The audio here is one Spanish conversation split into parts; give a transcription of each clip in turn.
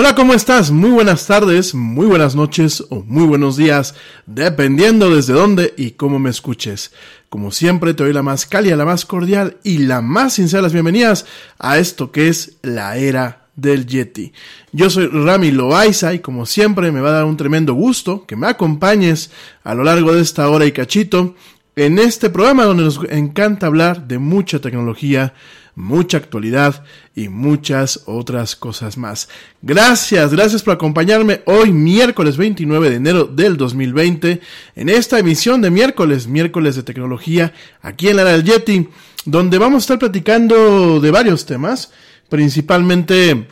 Hola, ¿cómo estás? Muy buenas tardes, muy buenas noches o muy buenos días, dependiendo desde dónde y cómo me escuches. Como siempre, te doy la más cálida, la más cordial y la más sincera las bienvenidas a esto que es la era del Yeti. Yo soy Rami Loaiza y como siempre me va a dar un tremendo gusto que me acompañes a lo largo de esta hora y cachito en este programa donde nos encanta hablar de mucha tecnología, mucha actualidad y muchas otras cosas más. Gracias, gracias por acompañarme hoy miércoles 29 de enero del 2020 en esta emisión de miércoles, miércoles de tecnología aquí en la del Yeti, donde vamos a estar platicando de varios temas, principalmente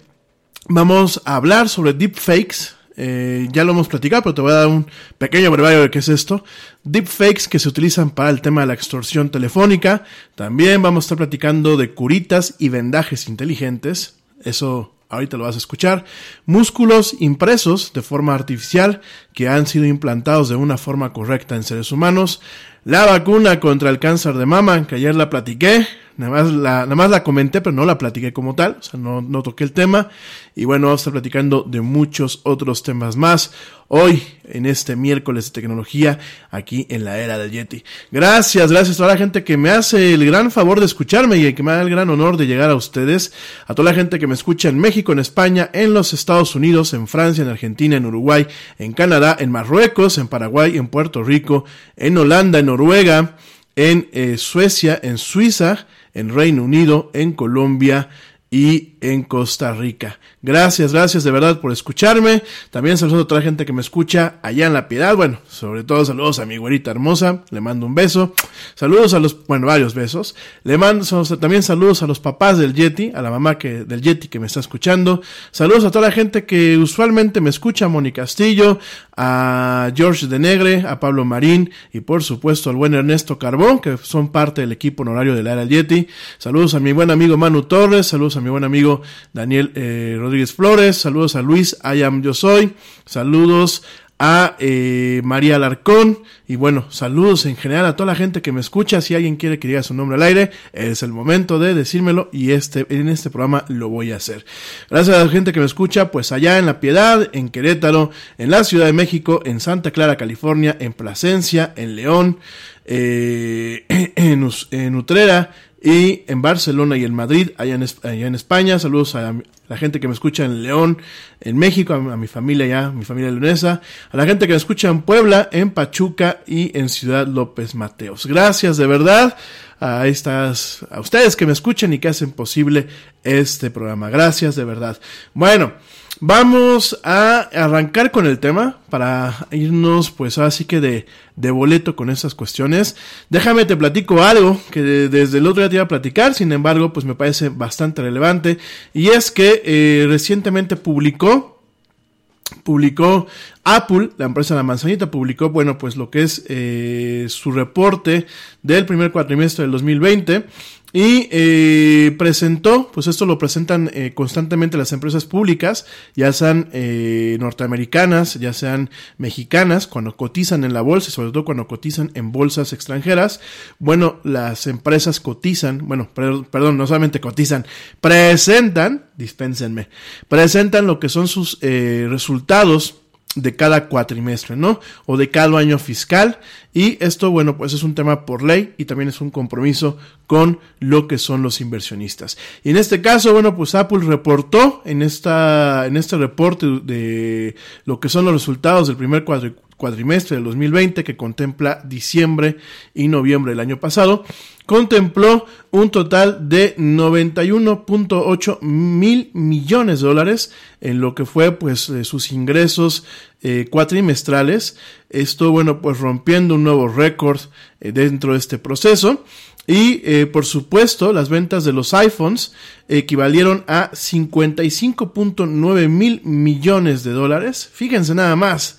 vamos a hablar sobre deepfakes, eh, ya lo hemos platicado, pero te voy a dar un pequeño brevario de qué es esto. Deepfakes que se utilizan para el tema de la extorsión telefónica. También vamos a estar platicando de curitas y vendajes inteligentes. Eso ahorita lo vas a escuchar. Músculos impresos de forma artificial que han sido implantados de una forma correcta en seres humanos. La vacuna contra el cáncer de mama, que ayer la platiqué, nada más la, nada más la comenté, pero no la platiqué como tal, o sea, no, no toqué el tema. Y bueno, vamos a estar platicando de muchos otros temas más hoy, en este miércoles de tecnología, aquí en la era del Yeti. Gracias, gracias a toda la gente que me hace el gran favor de escucharme y que me da el gran honor de llegar a ustedes, a toda la gente que me escucha en México, en España, en los Estados Unidos, en Francia, en Argentina, en Uruguay, en Canadá, en Marruecos, en Paraguay, en Puerto Rico, en Holanda, en Noruega, en eh, Suecia, en Suiza, en Reino Unido, en Colombia, y en Costa Rica. Gracias, gracias de verdad por escucharme. También saludos a toda la gente que me escucha allá en La Piedad. Bueno, sobre todo saludos a mi güerita hermosa. Le mando un beso. Saludos a los, bueno, varios besos. Le mando también saludos a los papás del Yeti, a la mamá que, del Yeti que me está escuchando. Saludos a toda la gente que usualmente me escucha, Moni Castillo, a George de Negre, a Pablo Marín y por supuesto al buen Ernesto Carbón, que son parte del equipo honorario de la era Yeti. Saludos a mi buen amigo Manu Torres, saludos a mi buen amigo Daniel eh, Rodríguez Flores, saludos a Luis Ayam Yo Soy, saludos a eh, María Alarcón y bueno, saludos en general a toda la gente que me escucha. Si alguien quiere que diga su nombre al aire, es el momento de decírmelo y este, en este programa lo voy a hacer. Gracias a la gente que me escucha, pues allá en La Piedad, en Querétaro, en la Ciudad de México, en Santa Clara, California, en Plasencia, en León, eh, en, en Utrera, y en Barcelona y en Madrid, allá en, allá en España. Saludos a la gente que me escucha en León, en México, a, mi familia ya, mi familia leonesa, a la gente que me escucha en Puebla, en Pachuca y en Ciudad López Mateos. Gracias de verdad a estas, a ustedes que me escuchan y que hacen posible este programa. Gracias de verdad. Bueno. Vamos a arrancar con el tema para irnos pues así que de, de boleto con esas cuestiones. Déjame te platico algo que desde el otro día te iba a platicar, sin embargo pues me parece bastante relevante y es que eh, recientemente publicó publicó Apple, la empresa de la manzanita, publicó, bueno, pues lo que es eh, su reporte del primer cuatrimestre del 2020 y eh, presentó, pues esto lo presentan eh, constantemente las empresas públicas, ya sean eh, norteamericanas, ya sean mexicanas, cuando cotizan en la bolsa y sobre todo cuando cotizan en bolsas extranjeras. Bueno, las empresas cotizan, bueno, perdón, no solamente cotizan, presentan, dispénsenme, presentan lo que son sus resultados de cada cuatrimestre, ¿no? O de cada año fiscal. Y esto, bueno, pues es un tema por ley y también es un compromiso con lo que son los inversionistas. Y en este caso, bueno, pues Apple reportó en esta, en este reporte de lo que son los resultados del primer cuatrimestre del 2020 que contempla diciembre y noviembre del año pasado, contempló un total de 91.8 mil millones de dólares en lo que fue pues eh, sus ingresos eh, cuatrimestrales. Esto, bueno, pues rompiendo un nuevo récord eh, dentro de este proceso. Y por supuesto, las ventas de los iPhones equivalieron a 55.9 mil millones de dólares. Fíjense nada más.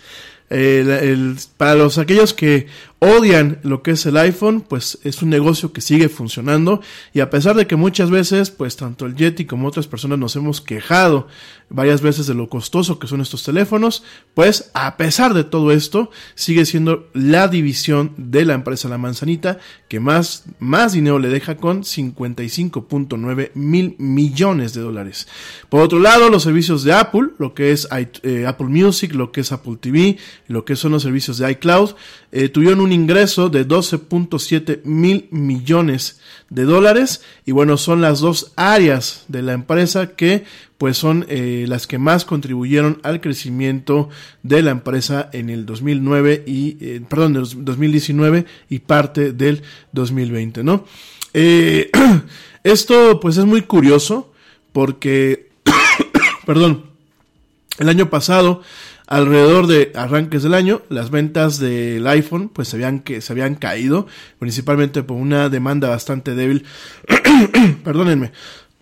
Para los aquellos que odian lo que es el iPhone, pues es un negocio que sigue funcionando y a pesar de que muchas veces, pues tanto el Yeti como otras personas nos hemos quejado varias veces de lo costoso que son estos teléfonos, pues a pesar de todo esto, sigue siendo la división de la empresa La Manzanita que más, más dinero le deja con 55.9 mil millones de dólares. Por otro lado, los servicios de Apple, lo que es eh, Apple Music, lo que es Apple TV, lo que son los servicios de iCloud, eh, tuvieron un ingreso de 12.7 mil millones de dólares y bueno, son las dos áreas de la empresa que pues son eh, las que más contribuyeron al crecimiento de la empresa en el 2009 y, eh, perdón, del 2019 y parte del 2020, ¿no? Eh, esto pues es muy curioso porque, perdón, el año pasado alrededor de arranques del año, las ventas del iPhone pues se habían, que, se habían caído, principalmente por una demanda bastante débil, perdónenme,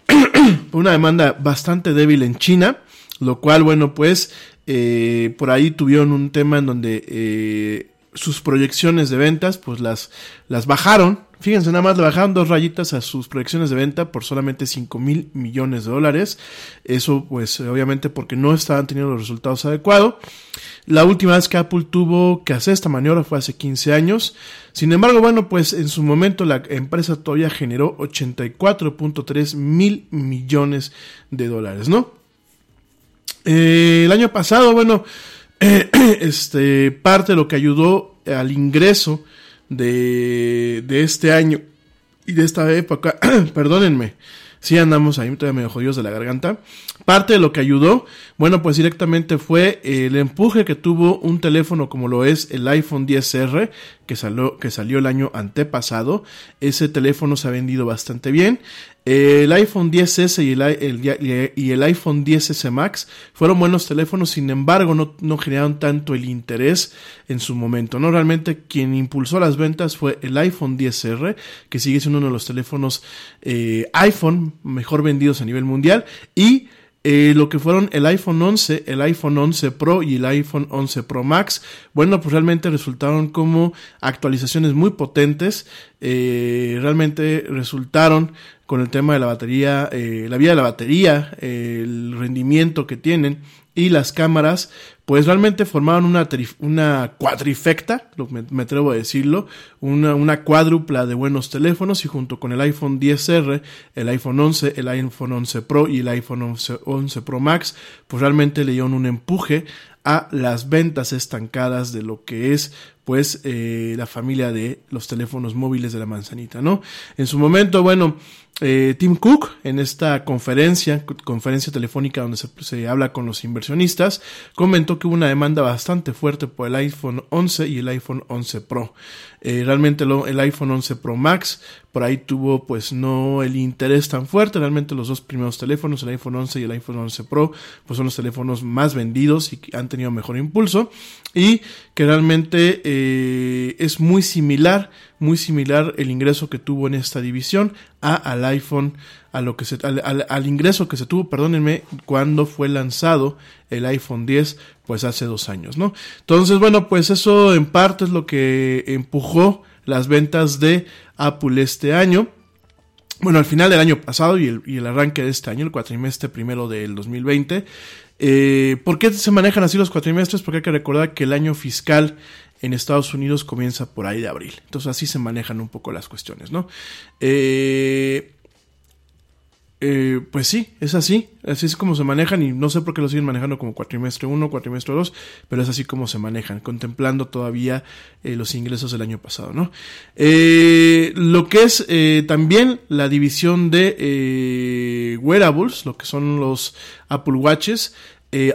por una demanda bastante débil en China, lo cual, bueno, pues eh, por ahí tuvieron un tema en donde eh, sus proyecciones de ventas pues las, las bajaron, Fíjense, nada más le bajaron dos rayitas a sus proyecciones de venta por solamente 5 mil millones de dólares. Eso, pues, obviamente porque no estaban teniendo los resultados adecuados. La última vez que Apple tuvo que hacer esta maniobra fue hace 15 años. Sin embargo, bueno, pues en su momento la empresa todavía generó 84.3 mil millones de dólares, ¿no? Eh, el año pasado, bueno, este, parte de lo que ayudó al ingreso de, de este año y de esta época, perdónenme, si andamos ahí todavía medio jodidos de la garganta. Parte de lo que ayudó, bueno, pues directamente fue el empuje que tuvo un teléfono como lo es el iPhone 10R, que salió, el año antepasado. Ese teléfono se ha vendido bastante bien. El iPhone 10S y el, iPhone 10S Max fueron buenos teléfonos, sin embargo no, no, generaron tanto el interés en su momento. ¿no? Realmente quien impulsó las ventas fue el iPhone 10R, que sigue siendo uno de los teléfonos eh, iPhone mejor vendidos a nivel mundial, y eh, lo que fueron el iPhone 11, el iPhone 11 Pro y el iPhone 11 Pro Max, bueno, pues realmente resultaron como actualizaciones muy potentes, eh, realmente resultaron con el tema de la batería, eh, la vida de la batería, el rendimiento que tienen y las cámaras, pues realmente formaron una, una cuadrifecta, me, atrevo a decirlo, una, una cuádrupla de buenos teléfonos y junto con el iPhone 10R, el iPhone 11, el iPhone 11 Pro y el iPhone 11, 11 Pro Max, pues realmente le dieron un empuje a las ventas estancadas de lo que es pues eh, la familia de los teléfonos móviles de la manzanita, ¿no? En su momento, bueno, eh, Tim Cook en esta conferencia, conferencia telefónica donde se, habla con los inversionistas, comentó que hubo una demanda bastante fuerte por el iPhone 11 y el iPhone 11 Pro. Eh, realmente el iPhone 11 Pro Max por ahí tuvo pues no el interés tan fuerte. Realmente los dos primeros teléfonos, el iPhone 11 y el iPhone 11 Pro, pues son los teléfonos más vendidos y han tenido mejor impulso. Y que realmente eh, es muy similar, muy similar el ingreso que tuvo en esta división a al iPhone, a lo que se, al, ingreso que se tuvo, perdónenme, cuando fue lanzado el iPhone 10, pues hace dos años, ¿no? Entonces, bueno, pues eso en parte es lo que empujó las ventas de Apple este año. Bueno, al final del año pasado y el, el arranque de este año, el cuatrimestre primero del 2020. Eh, ¿Por qué se manejan así los cuatrimestres? Porque hay que recordar que el año fiscal en Estados Unidos comienza por ahí de abril. Entonces así se manejan un poco las cuestiones, ¿no? Eh, eh, pues sí, es así, así es como se manejan y no sé por qué lo siguen manejando como cuatrimestre 1, cuatrimestre 2, pero es así como se manejan, contemplando todavía eh, los ingresos del año pasado, ¿no? Lo que es también la división de wearables, lo que son los Apple Watches,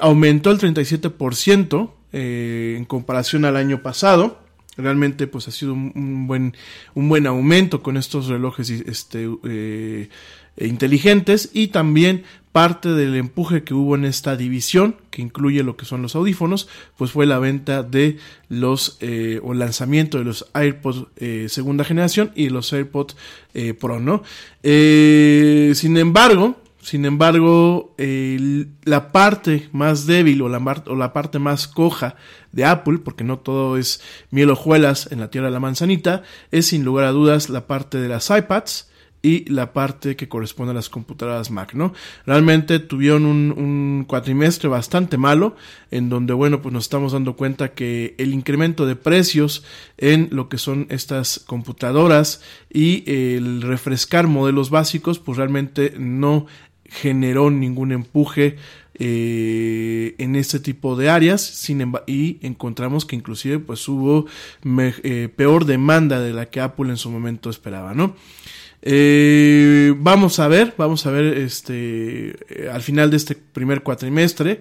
aumentó el 37% en comparación al año pasado. Realmente pues ha sido un, buen un buen aumento con estos relojes este eh, inteligentes. Y también parte del empuje que hubo en esta división que incluye lo que son los audífonos pues fue la venta de los eh, o lanzamiento de los AirPods eh, segunda generación y los AirPods eh, Pro no eh, sin embargo sin embargo, la parte más débil o la, o la, parte más coja de Apple, porque no todo es miel hojuelas en la tierra de la manzanita, es sin lugar a dudas la parte de las iPads y la parte que corresponde a las computadoras Mac, ¿no? Realmente tuvieron un, un, cuatrimestre bastante malo, en donde, bueno, pues nos estamos dando cuenta que el incremento de precios en lo que son estas computadoras y el refrescar modelos básicos, pues realmente no generó ningún empuje eh, en este tipo de áreas y encontramos que inclusive pues hubo eh, peor demanda de la que Apple en su momento esperaba, ¿no? Eh, vamos a ver, vamos a ver este al final de este primer cuatrimestre.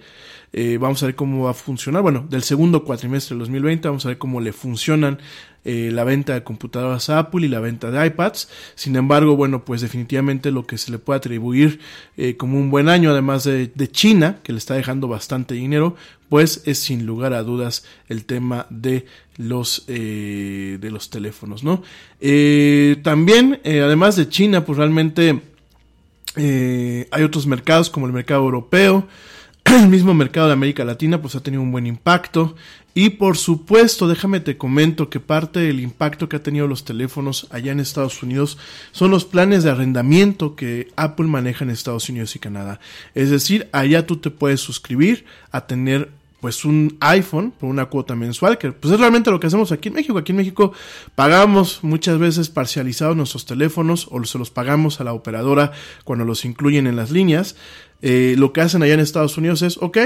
Eh, vamos a ver cómo va a funcionar. Bueno, del segundo cuatrimestre del 2020, vamos a ver cómo le funcionan eh, la venta de computadoras a Apple y la venta de iPads. Sin embargo, bueno, pues definitivamente lo que se le puede atribuir eh, como un buen año, además de, de China, que le está dejando bastante dinero, pues es sin lugar a dudas el tema de los de los teléfonos, ¿no? También, además de China, pues realmente hay otros mercados como el mercado europeo, el mismo mercado de América Latina, pues ha tenido un buen impacto. Y por supuesto, déjame te comento que parte del impacto que ha tenido los teléfonos allá en Estados Unidos son los planes de arrendamiento que Apple maneja en Estados Unidos y Canadá. Es decir, allá tú te puedes suscribir a tener pues un iPhone por una cuota mensual, que pues es realmente lo que hacemos aquí en México. Aquí en México pagamos muchas veces parcializados nuestros teléfonos o se los pagamos a la operadora cuando los incluyen en las líneas. Eh, lo que hacen allá en Estados Unidos es, ok,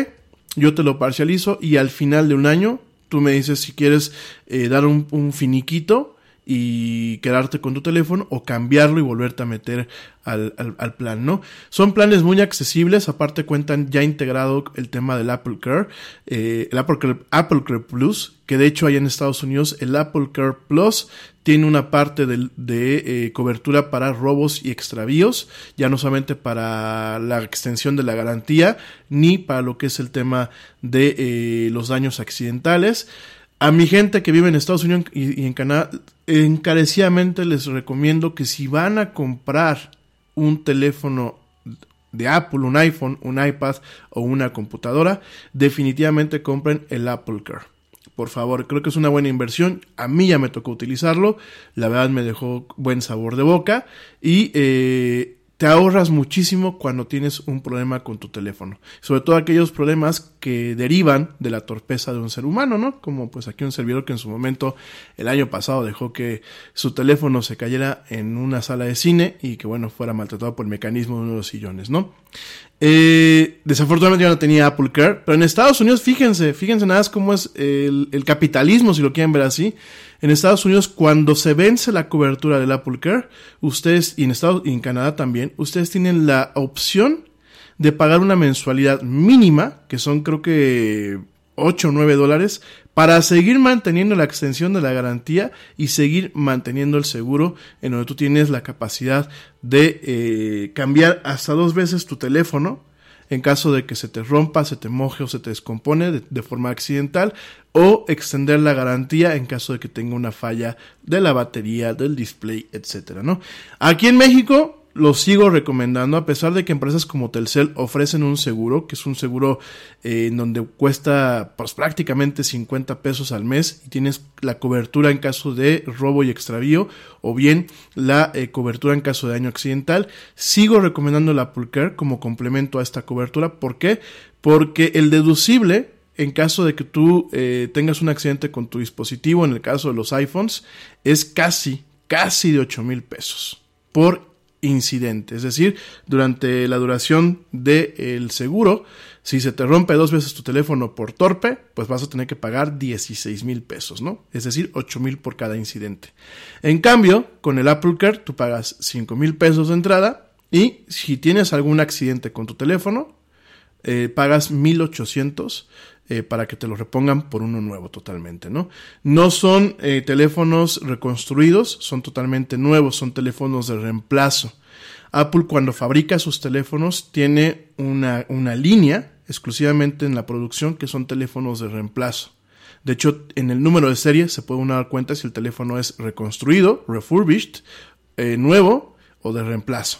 yo te lo parcializo y al final de un año tú me dices si quieres eh, dar un, un finiquito y quedarte con tu teléfono o cambiarlo y volverte a meter al, al, plan, ¿no? Son planes muy accesibles, aparte cuentan ya integrado el tema del Apple Care, eh, el Apple Care, Apple Care Plus, que de hecho hay en Estados Unidos el Apple Care Plus tiene una parte de, de eh, cobertura para robos y extravíos, ya no solamente para la extensión de la garantía, ni para lo que es el tema de eh, los daños accidentales. A mi gente que vive en Estados Unidos y, en Canadá, encarecidamente les recomiendo que si van a comprar un teléfono de Apple, un iPhone, un iPad o una computadora, definitivamente compren el Apple Care. Por favor, creo que es una buena inversión. A mí ya me tocó utilizarlo. La verdad me dejó buen sabor de boca. Y eh, te ahorras muchísimo cuando tienes un problema con tu teléfono. Sobre todo aquellos problemas que derivan de la torpeza de un ser humano, ¿no? Como pues aquí un servidor que en su momento el año pasado dejó que su teléfono se cayera en una sala de cine y que bueno fuera maltratado por el mecanismo de uno de los sillones, ¿no? Eh, desafortunadamente yo no tenía Apple Care, pero en Estados Unidos, fíjense, fíjense nada más cómo es el, el, capitalismo, si lo quieren ver así. En Estados Unidos, cuando se vence la cobertura del Apple Care, ustedes, y en Estados y en Canadá también, ustedes tienen la opción de pagar una mensualidad mínima, que son creo que 8 o 9 dólares, para seguir manteniendo la extensión de la garantía y seguir manteniendo el seguro en donde tú tienes la capacidad de eh, cambiar hasta dos veces tu teléfono en caso de que se te rompa, se te moje o se te descompone de, de, forma accidental o extender la garantía en caso de que tenga una falla de la batería, del display, etcétera, ¿no? Aquí en México lo sigo recomendando a pesar de que empresas como Telcel ofrecen un seguro, que es un seguro eh, en donde cuesta pues prácticamente 50 pesos al mes y tienes la cobertura en caso de robo y extravío o bien la eh, cobertura en caso de daño accidental. Sigo recomendando el Apple Care como complemento a esta cobertura. ¿Por qué? Porque el deducible en caso de que tú eh, tengas un accidente con tu dispositivo, en el caso de los iPhones, es casi, casi de 8 mil pesos por incidente. Es decir, durante la duración del de seguro, si se te rompe dos veces tu teléfono por torpe, pues vas a tener que pagar 16 mil pesos, ¿no? Es decir, 8 mil por cada incidente. En cambio, con el Apple Care, tú pagas 5 mil pesos de entrada y si tienes algún accidente con tu teléfono, eh, pagas 1800 eh, para que te lo repongan por uno nuevo totalmente, ¿no? No son eh, teléfonos reconstruidos, son totalmente nuevos, son teléfonos de reemplazo. Apple cuando fabrica sus teléfonos tiene una, una línea exclusivamente en la producción que son teléfonos de reemplazo. De hecho, en el número de serie se puede uno dar cuenta si el teléfono es reconstruido, refurbished, eh, nuevo o de reemplazo.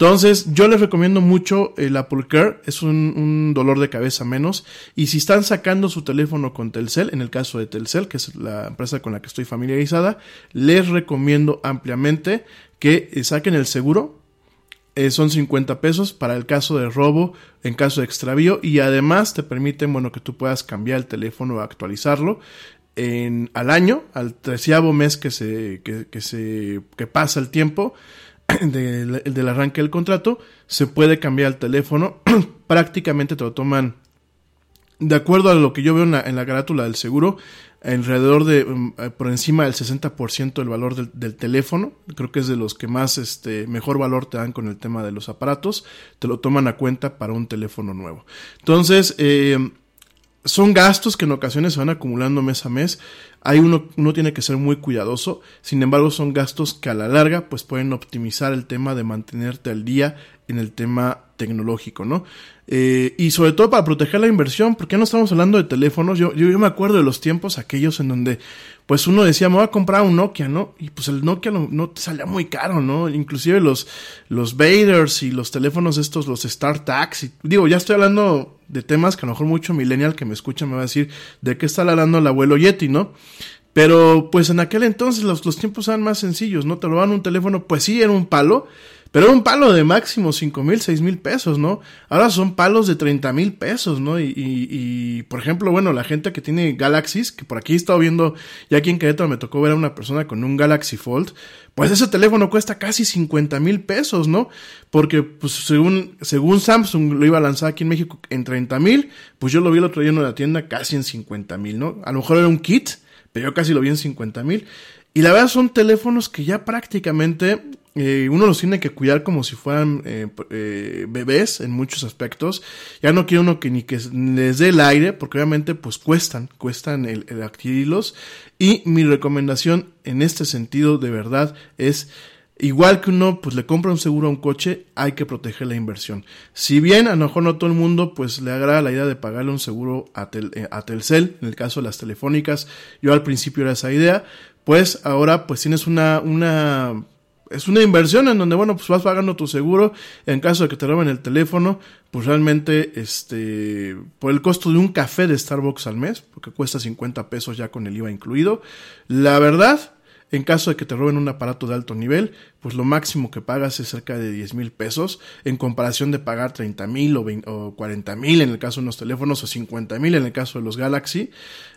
Entonces, yo les recomiendo mucho el Apple Care, es un, dolor de cabeza menos. Y si están sacando su teléfono con Telcel, en el caso de Telcel, que es la empresa con la que estoy familiarizada, les recomiendo ampliamente que saquen el seguro. Eh, son 50 pesos para el caso de robo, en caso de extravío, y además te permiten, bueno, que tú puedas cambiar el teléfono o actualizarlo. En, al año, al treceavo mes que se, que, que se, que pasa el tiempo, del, arranque del contrato, se puede cambiar el teléfono. Prácticamente te lo toman de acuerdo a lo que yo veo en la, en la carátula del seguro, alrededor de um, eh, por encima del 60% del valor del, del, teléfono, creo que es de los que más este mejor valor te dan con el tema de los aparatos, te lo toman a cuenta para un teléfono nuevo. Entonces, eh, son gastos que en ocasiones se van acumulando mes a mes. Ahí uno, uno tiene que ser muy cuidadoso. Sin embargo, son gastos que a la larga pues pueden optimizar el tema de mantenerte al día en el tema tecnológico, ¿no? Eh, y sobre todo para proteger la inversión, porque no estamos hablando de teléfonos. Yo, yo, me acuerdo de los tiempos aquellos en donde, pues uno decía, me voy a comprar un Nokia, ¿no? Y pues el Nokia no, te salía muy caro, ¿no? Inclusive los, los Vaders y los teléfonos estos, los StarTags. Y, digo, ya estoy hablando de temas que a lo mejor mucho millennial que me escucha me va a decir, ¿de qué está hablando el abuelo Yeti, no? Pero pues en aquel entonces los, los tiempos eran más sencillos, ¿no? Te lo daban un teléfono, pues sí, era un palo, pero era un palo de máximo cinco mil, seis mil pesos, ¿no? Ahora son palos de 30 mil pesos, ¿no? Y, y, y, por ejemplo, bueno, la gente que tiene Galaxies, que por aquí he estado viendo, ya aquí en Querétaro me tocó ver a una persona con un Galaxy Fold, pues ese teléfono cuesta casi 50 mil pesos, ¿no? Porque, pues, según, según Samsung lo iba a lanzar aquí en México en 30 mil, pues yo lo vi el otro día en la tienda casi en 50 mil, ¿no? A lo mejor era un kit, pero yo casi lo vi en 50 mil. Y la verdad son teléfonos que ya prácticamente eh, uno los tiene que cuidar como si fueran eh, eh, bebés en muchos aspectos. Ya no quiere uno que ni que les dé el aire, porque obviamente pues cuestan, cuestan el, el adquirirlos. Y mi recomendación en este sentido de verdad es Igual que uno pues le compra un seguro a un coche, hay que proteger la inversión. Si bien a lo mejor no todo el mundo pues le agrada la idea de pagarle un seguro a, tel, eh, a Telcel, en el caso de las telefónicas, yo al principio era esa idea, pues ahora pues tienes una, una es una inversión en donde, bueno, pues vas pagando tu seguro. En caso de que te roben el teléfono, pues realmente, este, por el costo de un café de Starbucks al mes, porque cuesta 50 pesos ya con el IVA incluido. La verdad, en caso de que te roben un aparato de alto nivel, pues lo máximo que pagas es cerca de 10 mil pesos, en comparación de pagar 30 mil o, o 40 mil en el caso de unos teléfonos o 50 mil en el caso de los Galaxy.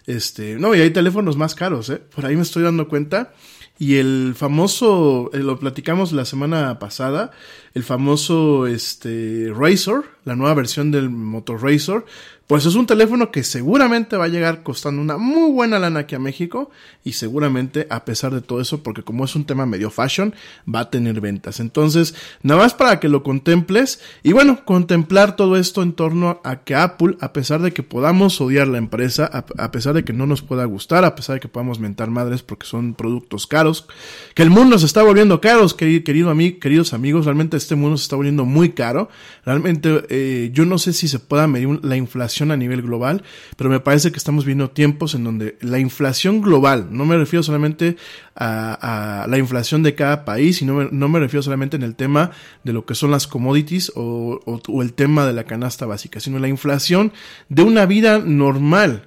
Este, no, y hay teléfonos más caros, ¿eh? Por ahí me estoy dando cuenta. Y el famoso, eh, lo platicamos la semana pasada, el famoso este Razor, la nueva versión del Motor Razor, pues es un teléfono que seguramente va a llegar costando una muy buena lana aquí a México y seguramente a pesar de todo eso, porque como es un tema medio fashion, va a tener ventas. Entonces, nada más para que lo contemples y bueno, contemplar todo esto en torno a que Apple, a pesar de que podamos odiar la empresa, a, a pesar de que no nos pueda gustar, a pesar de que podamos mentar madres porque son productos caros, que el mundo se está volviendo caros, querido, querido ami queridos amigos, realmente este mundo se está volviendo muy caro. Realmente eh, yo no sé si se pueda medir la inflación a nivel global, pero me parece que estamos viendo tiempos en donde la inflación global, no me refiero solamente a, la inflación de cada país, me, no me refiero solamente en el tema de lo que son las commodities o, o, el tema de la canasta básica, sino la inflación de una vida normal,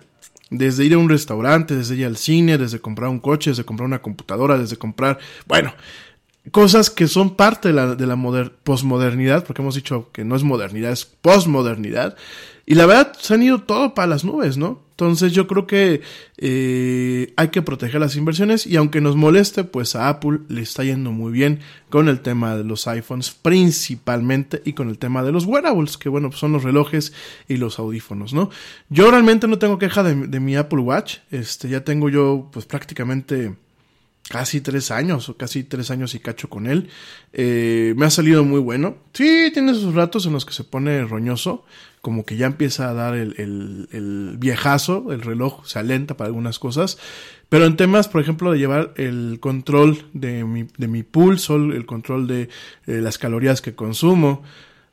desde ir a un restaurante, desde ir al cine, desde comprar un coche, desde comprar una computadora, desde comprar, bueno, cosas que son parte de la, de la moder, posmodernidad, porque hemos dicho que no es modernidad, es posmodernidad. Y la verdad, se han ido todo para las nubes, ¿no? Entonces yo creo que eh, hay que proteger las inversiones y aunque nos moleste, pues a Apple le está yendo muy bien con el tema de los iPhones principalmente y con el tema de los wearables, que bueno, pues son los relojes y los audífonos, ¿no? Yo realmente no tengo queja de, de mi Apple Watch, este, ya tengo yo pues prácticamente casi tres años, o casi tres años y cacho con él. Eh, me ha salido muy bueno. Sí, tiene sus ratos en los que se pone roñoso, como que ya empieza a dar el, el, viejazo, el reloj se alenta para algunas cosas. Pero en temas, por ejemplo, de llevar el control de mi, de mi pulso, el control de eh, las calorías que consumo,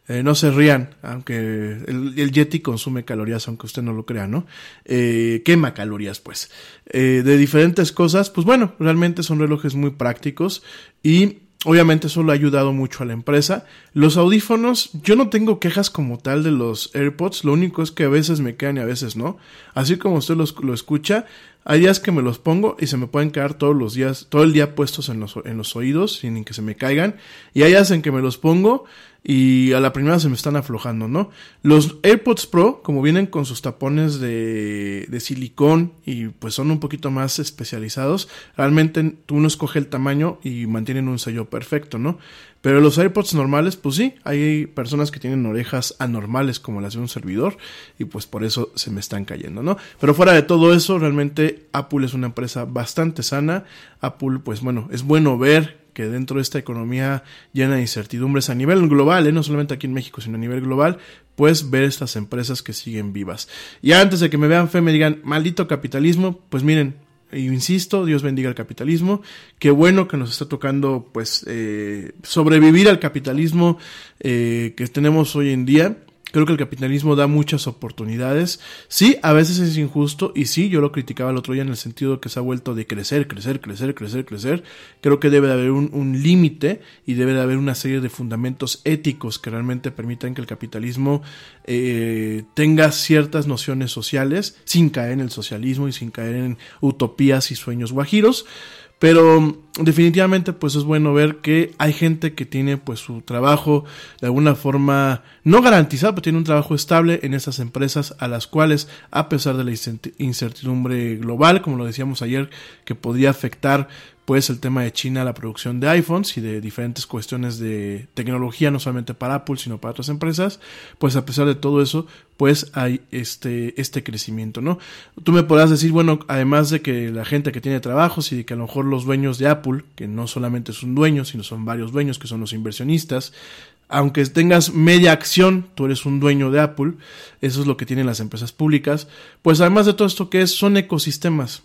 eh, no se rían, aunque el, Yeti consume calorías, aunque usted no lo crea, ¿no? Eh, quema calorías, pues. De diferentes cosas, pues bueno, realmente son relojes muy prácticos y obviamente eso le ha ayudado mucho a la empresa. Los audífonos, yo no tengo quejas como tal de los AirPods, lo único es que a veces me quedan y a veces no. Así como usted los, lo escucha, hay días que me los pongo y se me pueden quedar todos los días, todo el día puestos en los, en los oídos sin que se me caigan. Y hay días en que me los pongo y a la primera se me están aflojando, ¿no? Los AirPods Pro, como vienen con sus tapones de, de silicón y pues son un poquito más especializados, realmente uno escoge el tamaño y mantienen un sello perfecto, ¿no? Pero los AirPods normales, pues sí, hay personas que tienen orejas anormales como las de un servidor y pues por eso se me están cayendo, ¿no? Pero fuera de todo eso, realmente Apple es una empresa bastante sana. Apple, pues bueno, es bueno ver que dentro de esta economía llena de incertidumbres a nivel global, ¿eh? no solamente aquí en México, sino a nivel global, pues ver estas empresas que siguen vivas. Y antes de que me vean fe, me digan, maldito capitalismo, pues miren, insisto, Dios bendiga el capitalismo. Qué bueno que nos está tocando, pues, eh, sobrevivir al capitalismo eh, que tenemos hoy en día. Creo que el capitalismo da muchas oportunidades. Sí, a veces es injusto y sí, yo lo criticaba el otro día en el sentido que se ha vuelto de crecer, crecer, crecer, crecer, crecer. Creo que debe de haber un, límite y debe de haber una serie de fundamentos éticos que realmente permitan que el capitalismo eh, tenga ciertas nociones sociales sin caer en el socialismo y sin caer en utopías y sueños guajiros. Pero definitivamente pues es bueno ver que hay gente que tiene pues su trabajo de alguna forma no garantizado, pero tiene un trabajo estable en estas empresas a las cuales a pesar de la incertidumbre global, como lo decíamos ayer, que podría afectar pues el tema de China, la producción de iPhones y de diferentes cuestiones de tecnología, no solamente para Apple, sino para otras empresas, pues a pesar de todo eso, pues hay este, este crecimiento, ¿no? Tú me podrás decir, bueno, además de que la gente que tiene trabajos y de que a lo mejor los dueños de Apple, que no solamente son dueños, sino son varios dueños, que son los inversionistas, aunque tengas media acción, tú eres un dueño de Apple, eso es lo que tienen las empresas públicas, pues además de todo esto que es, son ecosistemas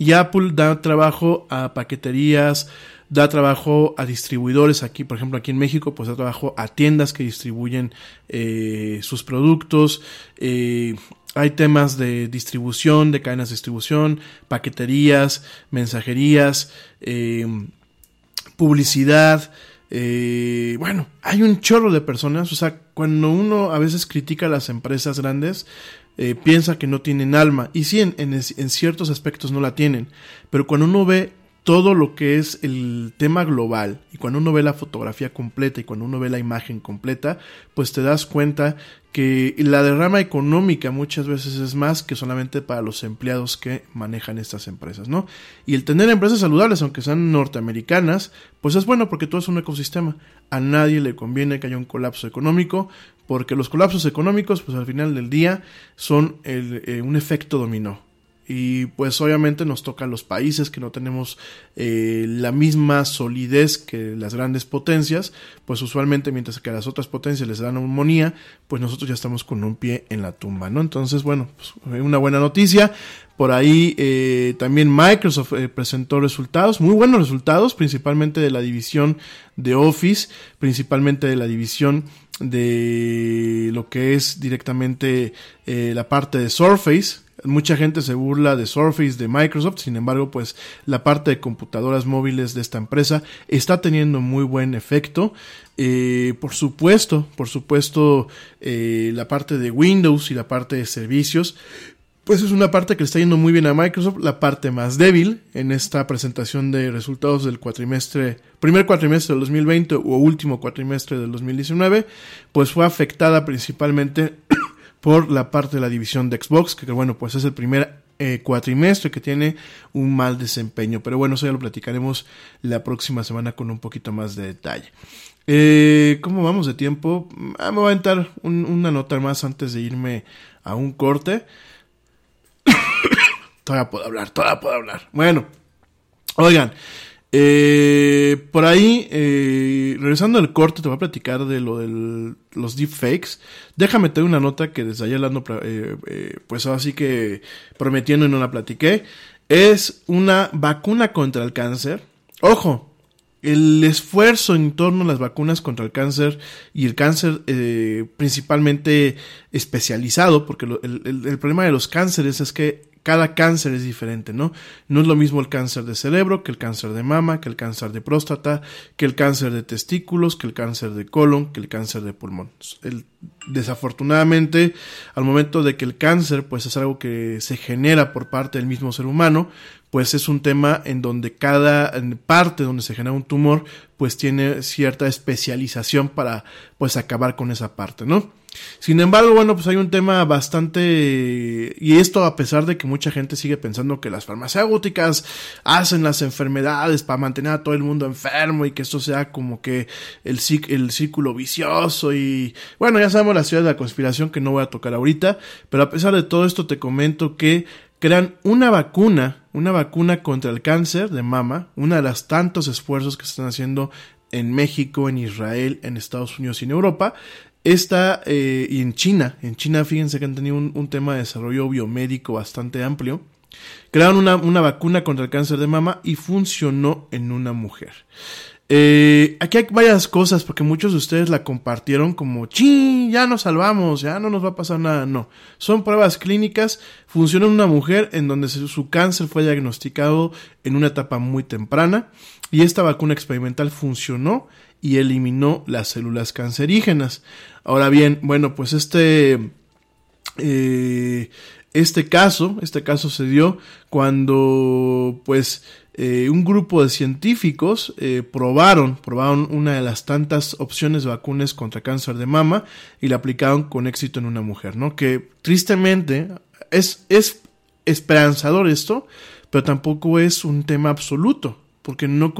y Apple da trabajo a paqueterías, da trabajo a distribuidores aquí, por ejemplo, aquí en México, pues da trabajo a tiendas que distribuyen eh, sus productos. Eh, hay temas de distribución, de cadenas de distribución, paqueterías, mensajerías, eh, publicidad. bueno, hay un chorro de personas. O sea, cuando uno a veces critica a las empresas grandes, eh, piensa que no tienen alma. Y sí, en, en, ciertos aspectos no la tienen. Pero cuando uno ve todo lo que es el tema global y cuando uno ve la fotografía completa y cuando uno ve la imagen completa, pues te das cuenta que la derrama económica muchas veces es más que solamente para los empleados que manejan estas empresas, ¿no? Y el tener empresas saludables, aunque sean norteamericanas, pues es bueno porque todo es un ecosistema. A nadie le conviene que haya un colapso económico, porque los colapsos económicos, pues al final del día, son eh, un efecto dominó. Y pues obviamente nos toca a los países que no tenemos eh, la misma solidez que las grandes potencias, pues usualmente mientras que a las otras potencias les dan neumonía, pues nosotros ya estamos con un pie en la tumba, ¿no? Entonces, bueno, pues una buena noticia. Por ahí eh, también Microsoft presentó resultados, muy buenos resultados, principalmente de la división de Office, principalmente de la división de lo que es directamente eh, la parte de Surface. Mucha gente se burla de Surface de Microsoft, sin embargo, pues la parte de computadoras móviles de esta empresa está teniendo muy buen efecto. Eh, por supuesto, por supuesto, eh, la parte de Windows y la parte de servicios, pues es una parte que le está yendo muy bien a Microsoft, la parte más débil en esta presentación de resultados del cuatrimestre, primer cuatrimestre del 2020 o último cuatrimestre del 2019, pues fue afectada principalmente por la parte de la división de Xbox, que bueno, pues es el primer eh, cuatrimestre que tiene un mal desempeño, pero bueno, eso ya lo platicaremos la próxima semana con un poquito más de detalle. Eh, ¿Cómo vamos de tiempo? Ah, me voy a aventar una nota más antes de irme a un corte. Todavía puedo hablar, todavía puedo hablar. Bueno, oigan, eh, por ahí, eh, regresando al corte, te voy a platicar de lo de los deepfakes. Déjame tener una nota que desde ayer ando, eh, eh, pues así que prometiendo y no la platiqué. Es una vacuna contra el cáncer. Ojo, el esfuerzo en torno a las vacunas contra el cáncer y el cáncer eh, principalmente especializado, porque el, problema de los cánceres es que cada cáncer es diferente, ¿no? No es lo mismo el cáncer de cerebro que el cáncer de mama, que el cáncer de próstata, que el cáncer de testículos, que el cáncer de colon, que el cáncer de pulmón. desafortunadamente, al momento de que el cáncer, pues es algo que se genera por parte del mismo ser humano, pues es un tema en donde cada parte donde se genera un tumor, pues tiene cierta especialización para, pues acabar con esa parte, ¿no? Sin embargo, bueno, pues hay un tema bastante... Y esto a pesar de que mucha gente sigue pensando que las farmacéuticas hacen las enfermedades para mantener a todo el mundo enfermo y que esto sea como que el, el círculo vicioso y... Bueno, ya sabemos la ciudad de la conspiración que no voy a tocar ahorita, pero a pesar de todo esto te comento que crean una vacuna, una vacuna contra el cáncer de mama, una de las tantos esfuerzos que se están haciendo en México, en Israel, en Estados Unidos y en Europa, esta, eh, y en China, en China fíjense que han tenido un, tema de desarrollo biomédico bastante amplio. Crearon una, una, vacuna contra el cáncer de mama y funcionó en una mujer. Eh, aquí hay varias cosas porque muchos de ustedes la compartieron como, ¡Chin! Ya nos salvamos, ya no nos va a pasar nada. No, son pruebas clínicas, funciona en una mujer en donde su cáncer fue diagnosticado en una etapa muy temprana y esta vacuna experimental funcionó y eliminó las células cancerígenas. Ahora bien, bueno, pues este, eh, este caso, este caso se dio cuando, pues, eh, un grupo de científicos eh, probaron, probaron una de las tantas opciones de vacunas contra cáncer de mama y la aplicaron con éxito en una mujer, ¿no? Que tristemente es, es esperanzador esto, pero tampoco es un tema absoluto porque no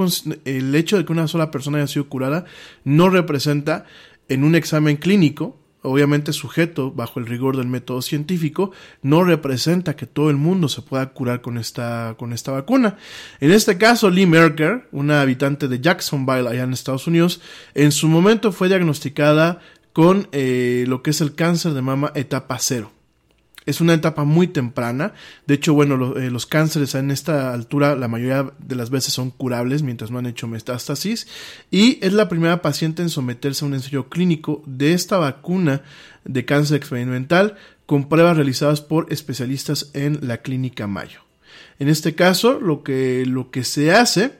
el hecho de que una sola persona haya sido curada no representa en un examen clínico, obviamente sujeto bajo el rigor del método científico, no representa que todo el mundo se pueda curar con esta, con esta vacuna. En este caso, Lee Merker, una habitante de Jacksonville allá en Estados Unidos, en su momento fue diagnosticada con eh, lo que es el cáncer de mama etapa cero. Es una etapa muy temprana. De hecho, bueno, eh, los cánceres en esta altura la mayoría de las veces son curables mientras no han hecho metástasis. Y es la primera paciente en someterse a un ensayo clínico de esta vacuna de cáncer experimental con pruebas realizadas por especialistas en la clínica Mayo. En este caso, lo que, lo que se hace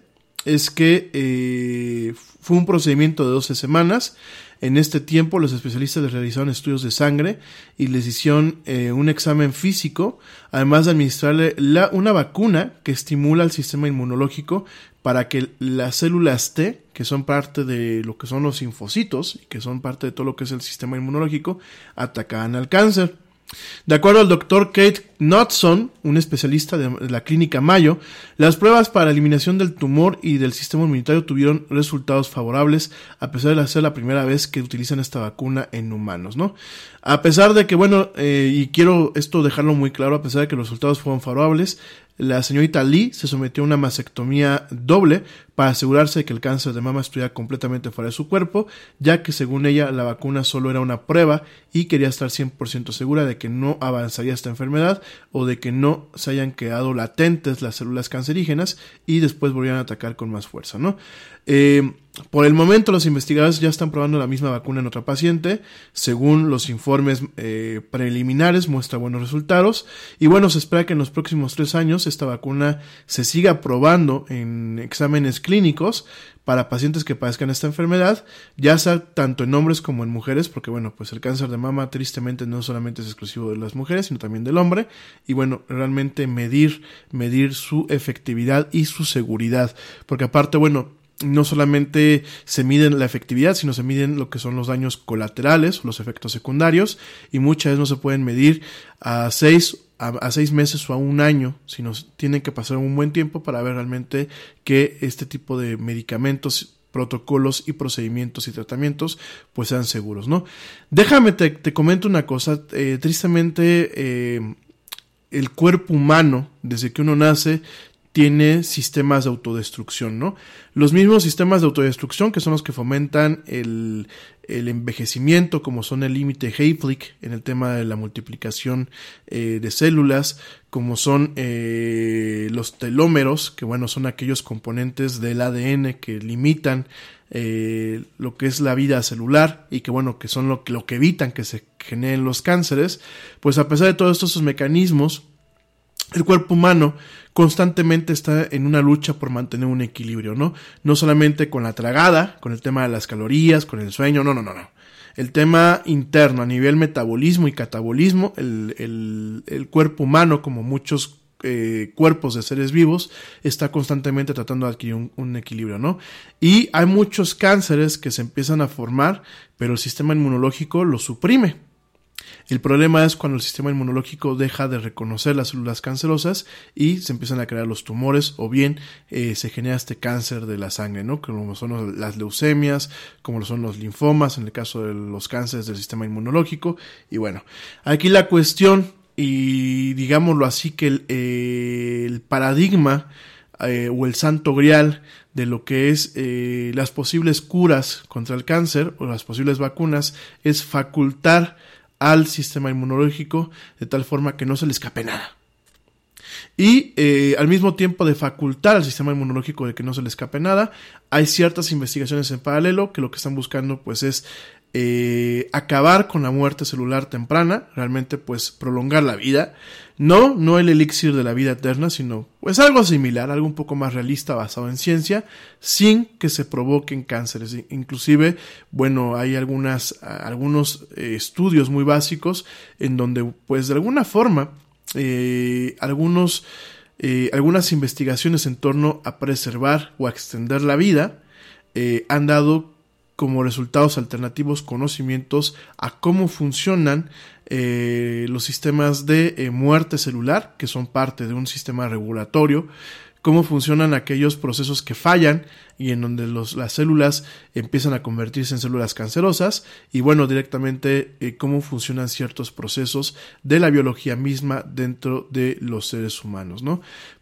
es que eh, fue un procedimiento de 12 semanas en este tiempo, los especialistas realizaron estudios de sangre y les hicieron eh, un examen físico, además de administrarle una vacuna que estimula el sistema inmunológico para que las células T, que son parte de lo que son los linfocitos y que son parte de todo lo que es el sistema inmunológico, atacaban al cáncer. De acuerdo al doctor Kate Knudson, un especialista de la clínica Mayo, las pruebas para eliminación del tumor y del sistema inmunitario tuvieron resultados favorables, a pesar de ser la primera vez que utilizan esta vacuna en humanos, ¿no? A pesar de que, bueno, eh, y quiero esto dejarlo muy claro, a pesar de que los resultados fueron favorables, la señorita Lee se sometió a una mastectomía doble para asegurarse de que el cáncer de mama estuviera completamente fuera de su cuerpo, ya que según ella la vacuna solo era una prueba y quería estar 100% segura de que no avanzaría esta enfermedad o de que no se hayan quedado latentes las células cancerígenas y después volvieran a atacar con más fuerza, ¿no? Eh, por el momento los investigadores ya están probando la misma vacuna en otra paciente. Según los informes eh, preliminares muestra buenos resultados. Y bueno, se espera que en los próximos tres años esta vacuna se siga probando en exámenes clínicos para pacientes que padezcan esta enfermedad, ya sea tanto en hombres como en mujeres, porque bueno, pues el cáncer de mama tristemente no solamente es exclusivo de las mujeres, sino también del hombre. Y bueno, realmente medir, medir su efectividad y su seguridad. Porque aparte, bueno, no solamente se miden la efectividad, sino se miden lo que son los daños colaterales, los efectos secundarios, y muchas veces no se pueden medir a seis, a, seis meses o a un año, sino tienen que pasar un buen tiempo para ver realmente que este tipo de medicamentos protocolos y procedimientos y tratamientos pues sean seguros, ¿no? Déjame te, te comento una cosa, eh, tristemente eh, el cuerpo humano desde que uno nace tiene sistemas de autodestrucción, ¿no? Los mismos sistemas de autodestrucción que son los que fomentan el, el envejecimiento, como son el límite Hayflick en el tema de la multiplicación eh, de células, como son eh, los telómeros, que bueno, son aquellos componentes del ADN que limitan eh, lo que es la vida celular y que bueno, que son lo, lo que evitan que se generen los cánceres, pues a pesar de todos estos mecanismos, el cuerpo humano constantemente está en una lucha por mantener un equilibrio, ¿no? No solamente con la tragada, con el tema de las calorías, con el sueño, no, no, no, no. El tema interno a nivel metabolismo y catabolismo, el, el, el cuerpo humano, como muchos eh, cuerpos de seres vivos está constantemente tratando de adquirir un, un, equilibrio, ¿no? Y hay muchos cánceres que se empiezan a formar, pero el sistema inmunológico los suprime. El problema es cuando el sistema inmunológico deja de reconocer las células cancerosas y se empiezan a crear los tumores o bien eh, se genera este cáncer de la sangre, ¿no? Como son las leucemias, como son los linfomas, en el caso de los cánceres del sistema inmunológico. Y bueno, aquí la cuestión, y digámoslo así, que el, eh, paradigma eh, o el santo grial de lo que es las posibles curas contra el cáncer o las posibles vacunas es facultar al sistema inmunológico de tal forma que no se le escape nada. Y eh, al mismo tiempo de facultar al sistema inmunológico de que no se le escape nada, hay ciertas investigaciones en paralelo que lo que están buscando pues es eh, acabar con la muerte celular temprana, realmente pues prolongar la vida, no, no el elixir de la vida eterna, sino pues algo similar, algo un poco más realista basado en ciencia, sin que se provoquen cánceres. Inclusive, bueno, hay algunas, algunos eh, estudios muy básicos en donde pues de alguna forma eh, algunos, eh, algunas investigaciones en torno a preservar o a extender la vida eh, han dado como resultados alternativos conocimientos a cómo funcionan eh, los sistemas de eh, muerte celular, que son parte de un sistema regulatorio, cómo funcionan aquellos procesos que fallan y en donde las células empiezan a convertirse en células cancerosas y bueno, directamente eh, cómo funcionan ciertos procesos de la biología misma dentro de los seres humanos, ¿no?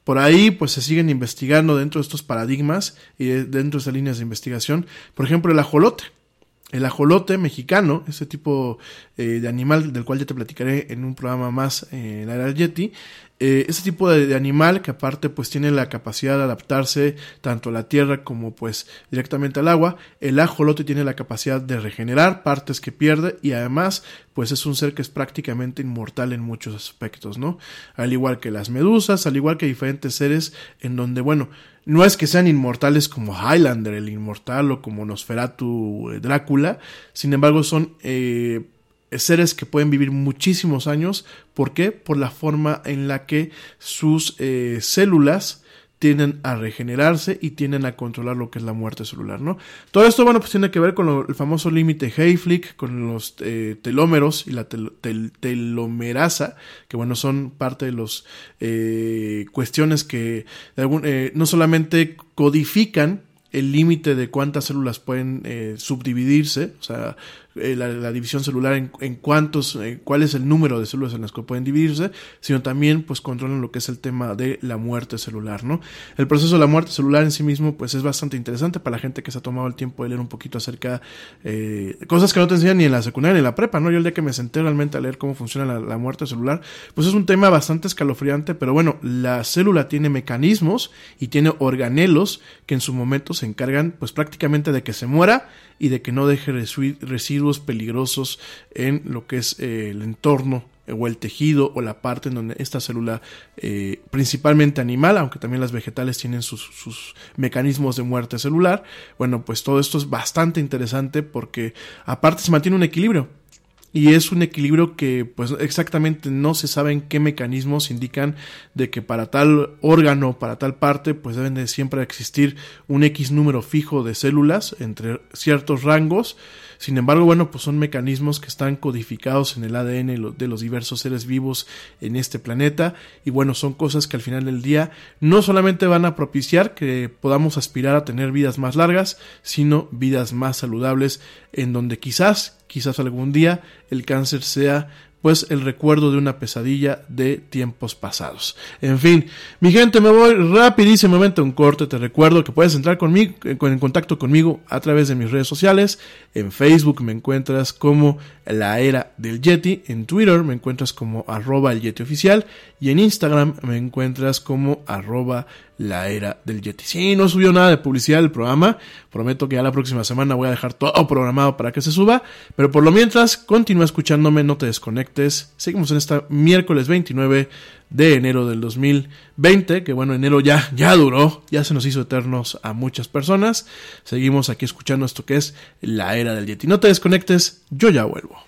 Por ahí pues se siguen investigando dentro de estos paradigmas y dentro de estas líneas de investigación, por ejemplo el ajolote. El ajolote mexicano, ese tipo eh, de animal del cual ya te platicaré en un programa más eh, en la Yeti, eh, ese tipo de, animal que aparte pues tiene la capacidad de adaptarse tanto a la tierra como pues directamente al agua, el ajolote tiene la capacidad de regenerar partes que pierde y además pues es un ser que es prácticamente inmortal en muchos aspectos, ¿no? Al igual que las medusas, al igual que diferentes seres en donde, bueno, no es que sean inmortales como Highlander, el inmortal, o como Nosferatu, eh, Drácula, sin embargo son eh, seres que pueden vivir muchísimos años. ¿Por qué? Por la forma en la que sus eh, células tienden a regenerarse y tienden a controlar lo que es la muerte celular, ¿no? Todo esto, bueno, pues tiene que ver con el famoso límite Hayflick, con los eh, telómeros y la tel, tel, telomerasa, que bueno, son parte de las eh, cuestiones que eh, no solamente codifican el límite de cuántas células pueden subdividirse, o sea, eh, la, la, división celular en, cuántos, eh, cuál es el número de células en las que pueden dividirse, sino también pues controlan lo que es el tema de la muerte celular, ¿no? El proceso de la muerte celular en sí mismo pues es bastante interesante para la gente que se ha tomado el tiempo de leer un poquito acerca eh, cosas que no te enseñan ni en la secundaria ni en la prepa, ¿no? Yo el día que me senté realmente a leer cómo funciona la, la muerte celular, pues es un tema bastante escalofriante, pero bueno, la célula tiene mecanismos y tiene organelos que en su momento se encargan pues prácticamente de que se muera y de que no deje residuos peligrosos en lo que es eh, el entorno o el tejido o la parte en donde esta célula, eh, principalmente animal, aunque también las vegetales tienen sus, mecanismos de muerte celular, bueno, pues todo esto es bastante interesante porque aparte se mantiene un equilibrio. Y es un equilibrio que pues exactamente no se saben qué mecanismos indican de que para tal órgano, para tal parte, pues deben de siempre existir un X número fijo de células entre ciertos rangos. Sin embargo, bueno, pues son mecanismos que están codificados en el ADN de los diversos seres vivos en este planeta. Y bueno, son cosas que al final del día no solamente van a propiciar que podamos aspirar a tener vidas más largas, sino vidas más saludables en donde quizás, quizás algún día el cáncer sea pues el recuerdo de una pesadilla de tiempos pasados. En fin, mi gente, me voy rapidísimamente a un corte. Te recuerdo que puedes entrar conmigo, en contacto conmigo a través de mis redes sociales. En Facebook me encuentras como la era del Yeti. En Twitter me encuentras como arroba el Yeti oficial. Y en Instagram me encuentras como arroba la era del Yeti. Sí, no subió nada de publicidad del programa. Prometo que ya la próxima semana voy a dejar todo programado para que se suba. Pero por lo mientras, continúa escuchándome, no te desconectes. Seguimos en esta miércoles 29 de enero del 2020, que bueno, enero ya, ya duró, ya se nos hizo eternos a muchas personas. Seguimos aquí escuchando esto que es la era del Yeti. No te desconectes, yo ya vuelvo.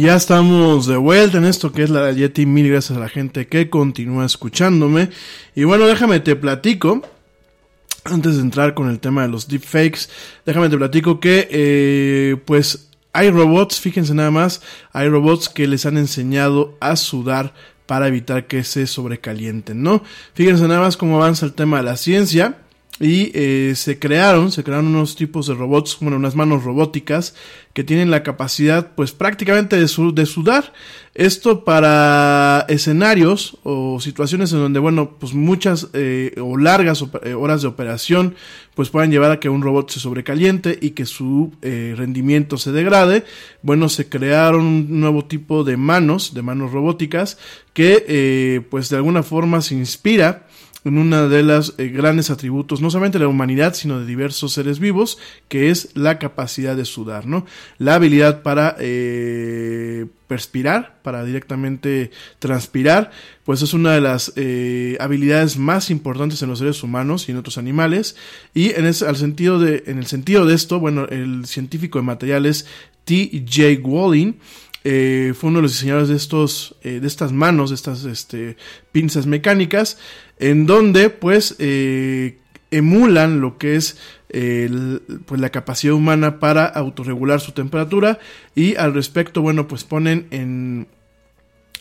Ya estamos de vuelta en esto que es la Yeti. Mil gracias a la gente que continúa escuchándome. Y bueno, déjame te platico. Antes de entrar con el tema de los deepfakes, déjame te platico que, eh, pues, hay robots, fíjense nada más, hay robots que les han enseñado a sudar para evitar que se sobrecalienten, ¿no? Fíjense nada más cómo avanza el tema de la ciencia y eh, se crearon, se crearon unos tipos de robots, bueno, unas manos robóticas que tienen la capacidad, pues prácticamente de, de sudar. Esto para escenarios o situaciones en donde, bueno, pues muchas eh, o largas eh, horas de operación, pues puedan llevar a que un robot se sobrecaliente y que su rendimiento se degrade. Bueno, se crearon un nuevo tipo de manos, de manos robóticas, que pues de alguna forma se inspira en una de las eh, grandes atributos, no solamente de la humanidad, sino de diversos seres vivos, que es la capacidad de sudar, ¿no? La habilidad para eh, perspirar, para directamente transpirar, pues es una de las eh, habilidades más importantes en los seres humanos y en otros animales. Y en, sentido de, en el sentido de esto, bueno, el científico de materiales T.J. Walling, fue uno de los diseñadores de estos de estas manos de estas este, pinzas mecánicas en donde pues eh, emulan lo que es pues la capacidad humana para autorregular su temperatura y al respecto bueno pues ponen en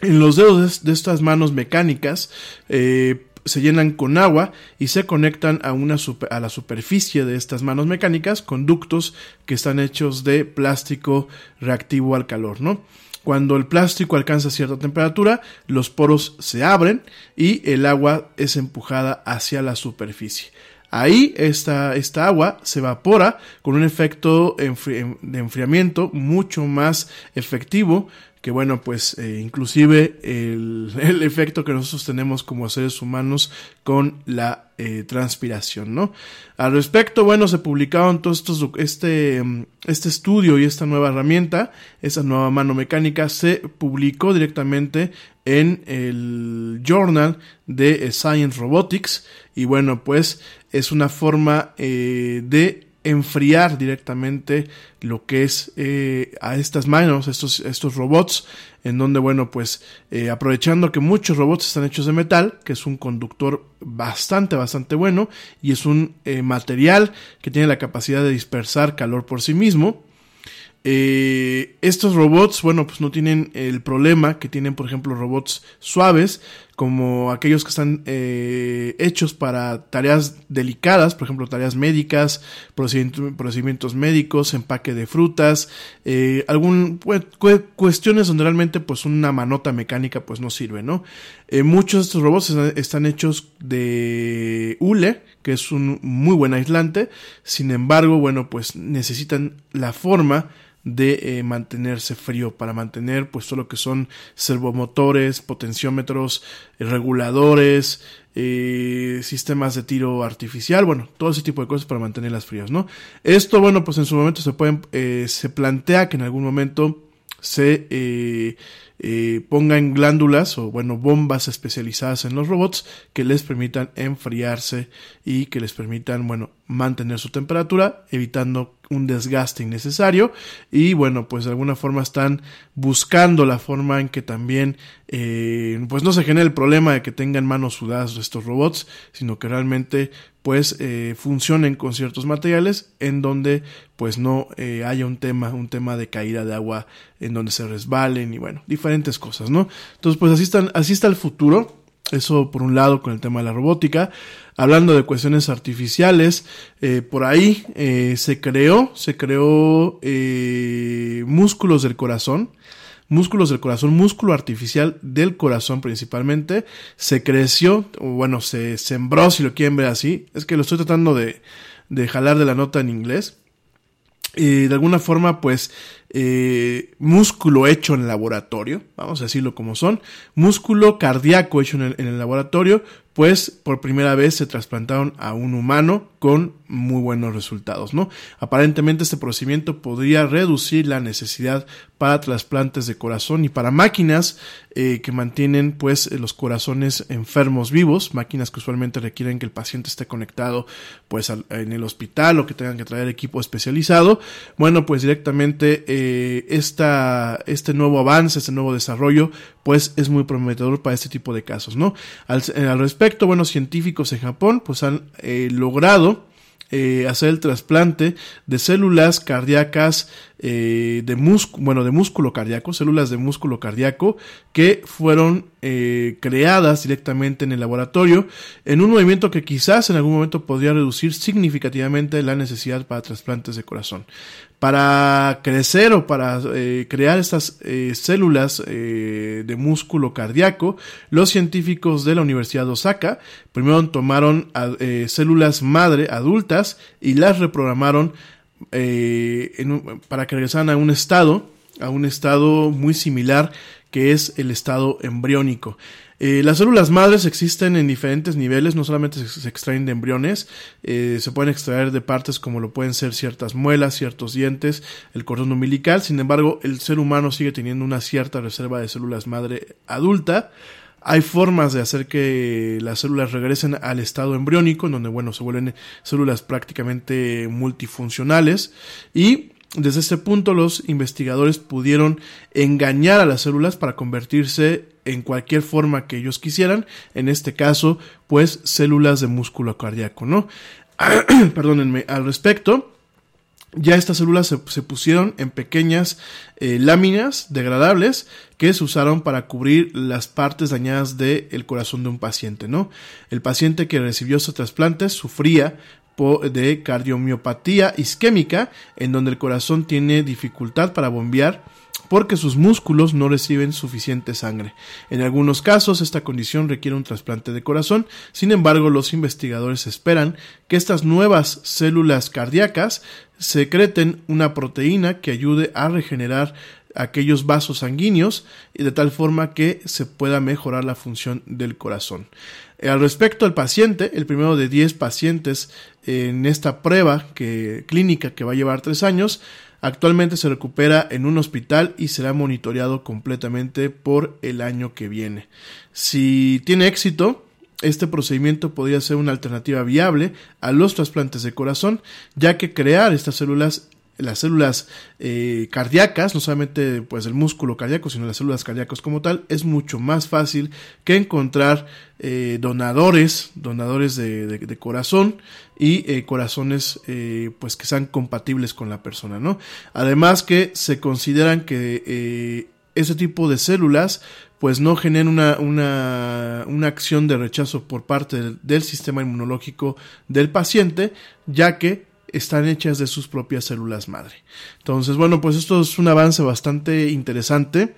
en los dedos de, estas manos mecánicas eh, se llenan con agua y se conectan a, una a la superficie de estas manos mecánicas con ductos que están hechos de plástico reactivo al calor, ¿no? Cuando el plástico alcanza cierta temperatura, los poros se abren y el agua es empujada hacia la superficie. Ahí esta, esta agua se evapora con un efecto de enfriamiento mucho más efectivo que bueno, pues eh, inclusive el, el, efecto que nosotros tenemos como seres humanos con la eh, transpiración, ¿no? Al respecto, bueno, se publicaron todos estos, este, este estudio y esta nueva herramienta, esa nueva mano mecánica, se publicó directamente en el journal de Science Robotics y bueno, pues es una forma eh, de enfriar directamente lo que es eh, a estas manos, estos, estos robots, en donde, bueno, pues eh, aprovechando que muchos robots están hechos de metal, que es un conductor bastante, bastante bueno, y es un eh, material que tiene la capacidad de dispersar calor por sí mismo, estos robots, bueno, pues no tienen el problema que tienen, por ejemplo, robots suaves, como aquellos que están eh, hechos para tareas delicadas, por ejemplo, tareas médicas, procedimientos médicos, empaque de frutas, eh, algún cuestiones donde realmente pues una manota mecánica pues no sirve, ¿no? muchos de estos robots están hechos de hule, que es un muy buen aislante, sin embargo, bueno, pues necesitan la forma de eh, mantenerse frío, para mantener pues todo lo que son servomotores, potenciómetros, eh, reguladores, eh, sistemas de tiro artificial, bueno, todo ese tipo de cosas para mantenerlas frías, ¿no? Esto, bueno, pues en su momento se pueden, se plantea que en algún momento se eh, pongan glándulas o bueno bombas especializadas en los robots que les permitan enfriarse y que les permitan bueno mantener su temperatura evitando un desgaste innecesario. Y bueno pues de alguna forma están buscando la forma en que también eh, pues no se genere el problema de que tengan manos sudadas estos robots sino que realmente pues eh, funcionen con ciertos materiales en donde pues no eh, haya un tema, un tema de caída de agua en donde se resbalen y bueno, cosas, ¿no? Entonces pues así, están, así está el futuro. Eso por un lado con el tema de la robótica. Hablando de cuestiones artificiales, eh, por ahí se creó, se creó músculos del corazón músculos del corazón, músculo artificial del corazón principalmente, se creció, o bueno, se sembró, si lo quieren ver así. Es que lo estoy tratando de, de jalar de la nota en inglés. Y de alguna forma, pues, eh, músculo hecho en el laboratorio, vamos a decirlo como son, músculo cardíaco hecho en el, en el laboratorio, pues por primera vez se trasplantaron a un humano con muy buenos resultados, ¿no? Aparentemente este procedimiento podría reducir la necesidad para trasplantes de corazón y para máquinas eh, que mantienen pues los corazones enfermos vivos, máquinas que usualmente requieren que el paciente esté conectado pues en el hospital o que tengan que traer equipo especializado, bueno pues directamente eh, esta, este nuevo avance, este nuevo desarrollo, pues es muy prometedor para este tipo de casos, ¿no? Al, al respecto, bueno, científicos en Japón, pues han eh, logrado eh, hacer el trasplante de células cardíacas eh, de músculo, bueno, de músculo cardíaco, células de músculo cardíaco que fueron eh, creadas directamente en el laboratorio en un movimiento que quizás en algún momento podría reducir significativamente la necesidad para trasplantes de corazón. Para crecer o para eh, crear estas eh, células eh, de músculo cardíaco, los científicos de la Universidad de Osaka primero tomaron células madre adultas y las reprogramaron para que regresaran a un estado, a un estado muy similar que es el estado embriónico. Eh, las células madres existen en diferentes niveles, no solamente se, extraen de embriones, eh, se pueden extraer de partes como lo pueden ser ciertas muelas, ciertos dientes, el cordón umbilical, sin embargo el ser humano sigue teniendo una cierta reserva de células madre adulta, hay formas de hacer que las células regresen al estado embriónico, en donde, bueno, se vuelven células prácticamente multifuncionales. Y desde este punto los investigadores pudieron engañar a las células para convertirse en cualquier forma que ellos quisieran. En este caso, pues, células de músculo cardíaco, ¿no? Perdónenme, al respecto. Ya estas células se, pusieron en pequeñas eh, láminas degradables que se usaron para cubrir las partes dañadas del corazón de un paciente, ¿no? El paciente que recibió estos trasplantes sufría de cardiomiopatía isquémica, en donde el corazón tiene dificultad para bombear porque sus músculos no reciben suficiente sangre. En algunos casos esta condición requiere un trasplante de corazón, sin embargo los investigadores esperan que estas nuevas células cardíacas secreten una proteína que ayude a regenerar aquellos vasos sanguíneos y de tal forma que se pueda mejorar la función del corazón. Eh, Al respecto al paciente, el primero de 10 pacientes en esta prueba que, clínica que va a llevar 3 años, actualmente se recupera en un hospital y será monitoreado completamente por el año que viene. Si tiene éxito, este procedimiento podría ser una alternativa viable a los trasplantes de corazón, ya que crear estas células las células eh, cardíacas, no solamente pues el músculo cardíaco, sino las células cardíacas como tal, es mucho más fácil que encontrar eh, donadores, donadores de, de- de corazón y eh, corazones eh, pues que sean compatibles con la persona, ¿no? Además que se consideran que eh, ese tipo de células pues no generan una, una, una acción de rechazo por parte del, del sistema inmunológico del paciente, ya que están hechas de sus propias células madre. Entonces, bueno, pues esto es un avance bastante interesante.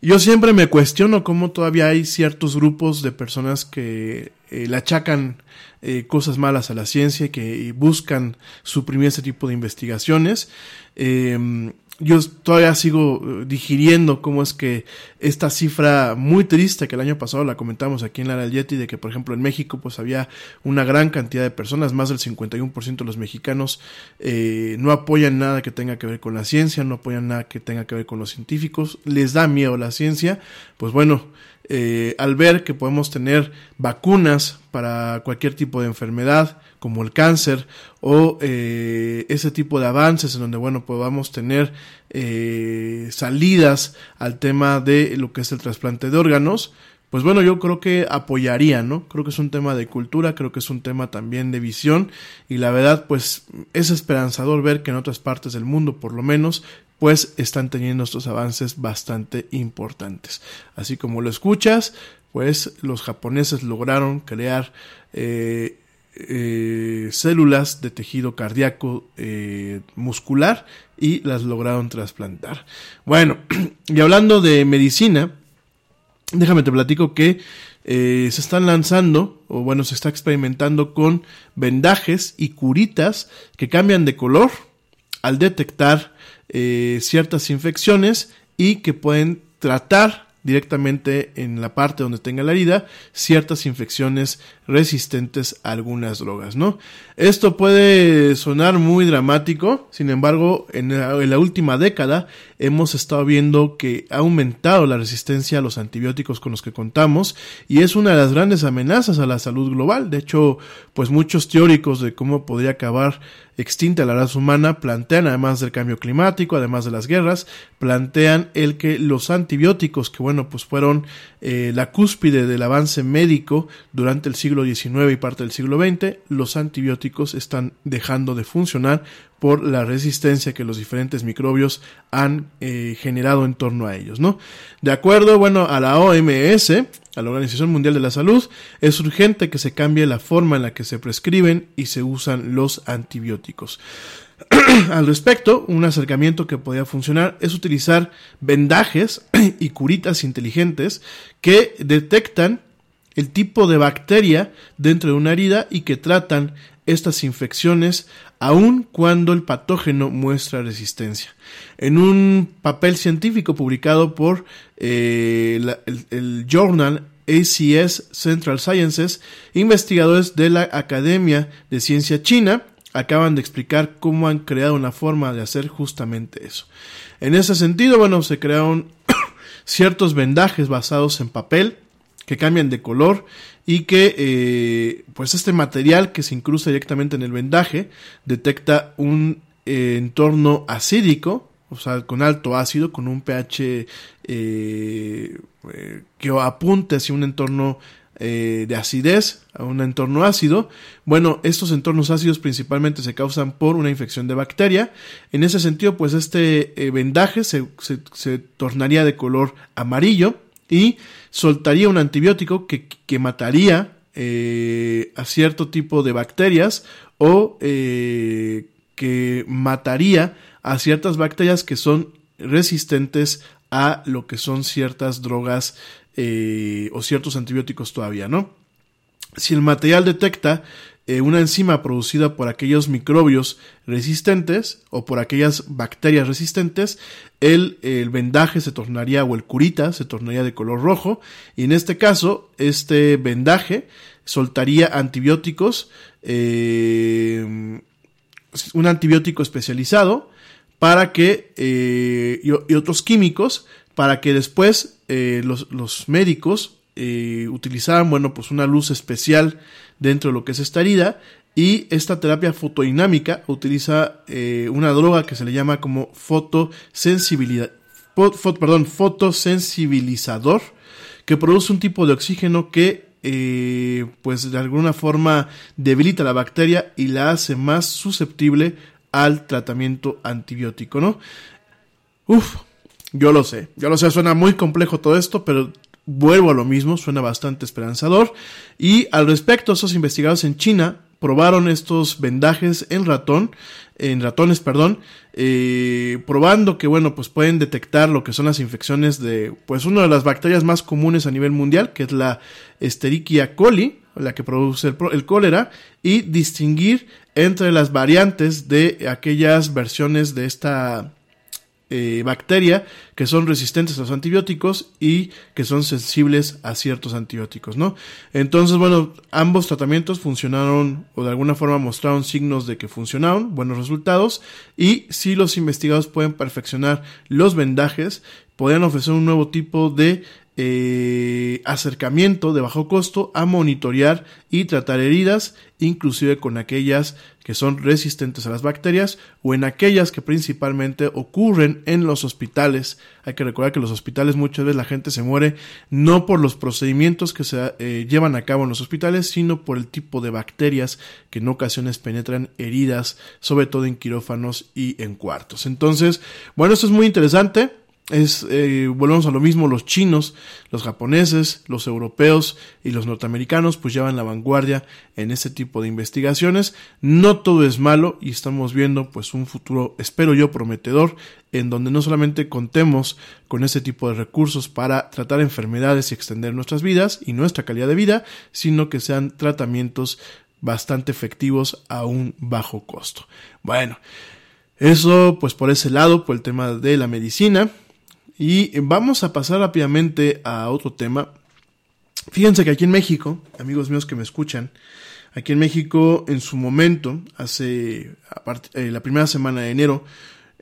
Yo siempre me cuestiono cómo todavía hay ciertos grupos de personas que eh, le achacan eh, cosas malas a la ciencia y que buscan suprimir ese tipo de investigaciones. Eh, yo todavía sigo eh, digiriendo cómo es que esta cifra muy triste que el año pasado la comentamos aquí en la Yeti de que por ejemplo en México pues había una gran cantidad de personas, más del 51% de los mexicanos eh, no apoyan nada que tenga que ver con la ciencia, no apoyan nada que tenga que ver con los científicos, les da miedo la ciencia, pues bueno, eh, al ver que podemos tener vacunas para cualquier tipo de enfermedad, como el cáncer, o eh, ese tipo de avances en donde, bueno, podamos tener eh, salidas al tema de lo que es el trasplante de órganos, pues bueno, yo creo que apoyaría, ¿no? Creo que es un tema de cultura, creo que es un tema también de visión, y la verdad, pues es esperanzador ver que en otras partes del mundo, por lo menos, pues están teniendo estos avances bastante importantes. Así como lo escuchas, pues los japoneses lograron crear eh, eh, células de tejido cardíaco eh, muscular y las lograron trasplantar. Bueno, y hablando de medicina, déjame te platico que se están lanzando, o bueno, se está experimentando con vendajes y curitas que cambian de color al detectar eh, ciertas infecciones y que pueden tratar directamente en la parte donde tenga la herida ciertas infecciones resistentes a algunas drogas, ¿no? Esto puede sonar muy dramático, sin embargo, en la, última década hemos estado viendo que ha aumentado la resistencia a los antibióticos con los que contamos y es una de las grandes amenazas a la salud global. De hecho, pues muchos teóricos de cómo podría acabar extinta la raza humana plantean, además del cambio climático, además de las guerras, plantean el que los antibióticos, que bueno, pues fueron eh, la cúspide del avance médico durante el siglo XIX y parte del siglo XX, los antibióticos están dejando de funcionar por la resistencia que los diferentes microbios han eh, generado en torno a ellos, ¿no? De acuerdo, bueno, a la OMS, a la Organización Mundial de la Salud, es urgente que se cambie la forma en la que se prescriben y se usan los antibióticos. Al respecto, un acercamiento que podría funcionar es utilizar vendajes y curitas inteligentes que detectan el tipo de bacteria dentro de una herida y que tratan estas infecciones aun cuando el patógeno muestra resistencia. En un papel científico publicado por eh, el journal ACS Central Sciences, investigadores de la Academia de Ciencia China acaban de explicar cómo han creado una forma de hacer justamente eso. En ese sentido, bueno, se crearon ciertos vendajes basados en papel que cambian de color y que eh, pues este material que se incrusta directamente en el vendaje detecta un eh, entorno acídico, o sea, con alto ácido, con un pH eh, que apunte hacia un entorno eh, de acidez a un entorno ácido. Bueno, estos entornos ácidos principalmente se causan por una infección de bacteria. En ese sentido, pues este eh, vendaje se, se- tornaría de color amarillo y soltaría un antibiótico que, que mataría eh, a cierto tipo de bacterias o que mataría a ciertas bacterias que son resistentes a lo que son ciertas drogas eh, o ciertos antibióticos todavía, ¿no? Si el material detecta eh, una enzima producida por aquellos microbios resistentes o por aquellas bacterias resistentes, el, vendaje se tornaría o el curita se tornaría de color rojo y en este caso este vendaje soltaría antibióticos, eh, un antibiótico especializado para que y otros químicos para que después eh, los, médicos eh, utilizaran bueno pues una luz especial dentro de lo que es esta herida y esta terapia fotodinámica utiliza eh, una droga que se le llama como fotosensibilidad fo- fo- perdón fotosensibilizador que produce un tipo de oxígeno que pues de alguna forma debilita la bacteria y la hace más susceptible al tratamiento antibiótico, ¿no? Uf, yo lo sé, yo lo sé, suena muy complejo todo esto, pero vuelvo a lo mismo, suena bastante esperanzador. Y al respecto, esos investigadores en China probaron estos vendajes en ratón, en ratones, perdón, eh, probando que, bueno, pues pueden detectar lo que son las infecciones de, pues una de las bacterias más comunes a nivel mundial, que es la Escherichia coli, la que produce el, el cólera, y distinguir entre las variantes de aquellas versiones de esta eh, bacteria que son resistentes a los antibióticos y que son sensibles a ciertos antibióticos, ¿no? Entonces, bueno, ambos tratamientos funcionaron o de alguna forma mostraron signos de que funcionaron, buenos resultados y si los investigadores pueden perfeccionar los vendajes, podrían ofrecer un nuevo tipo de eh, acercamiento de bajo costo a monitorear y tratar heridas, inclusive con aquellas que son resistentes a las bacterias o en aquellas que principalmente ocurren en los hospitales. Hay que recordar que en los hospitales muchas veces la gente se muere no por los procedimientos que se eh, llevan a cabo en los hospitales, sino por el tipo de bacterias que en ocasiones penetran heridas, sobre todo en quirófanos y en cuartos. Entonces, bueno, esto es muy interesante es eh, volvemos a lo mismo los chinos los japoneses los europeos y los norteamericanos pues llevan la vanguardia en este tipo de investigaciones. No todo es malo y estamos viendo pues un futuro espero yo prometedor en donde no solamente contemos con este tipo de recursos para tratar enfermedades y extender nuestras vidas y nuestra calidad de vida sino que sean tratamientos bastante efectivos a un bajo costo. Bueno eso pues por ese lado por el tema de la medicina y vamos a pasar rápidamente a otro tema. Fíjense que aquí en México, amigos míos que me escuchan, aquí en México en su momento, hace eh, la primera semana de enero,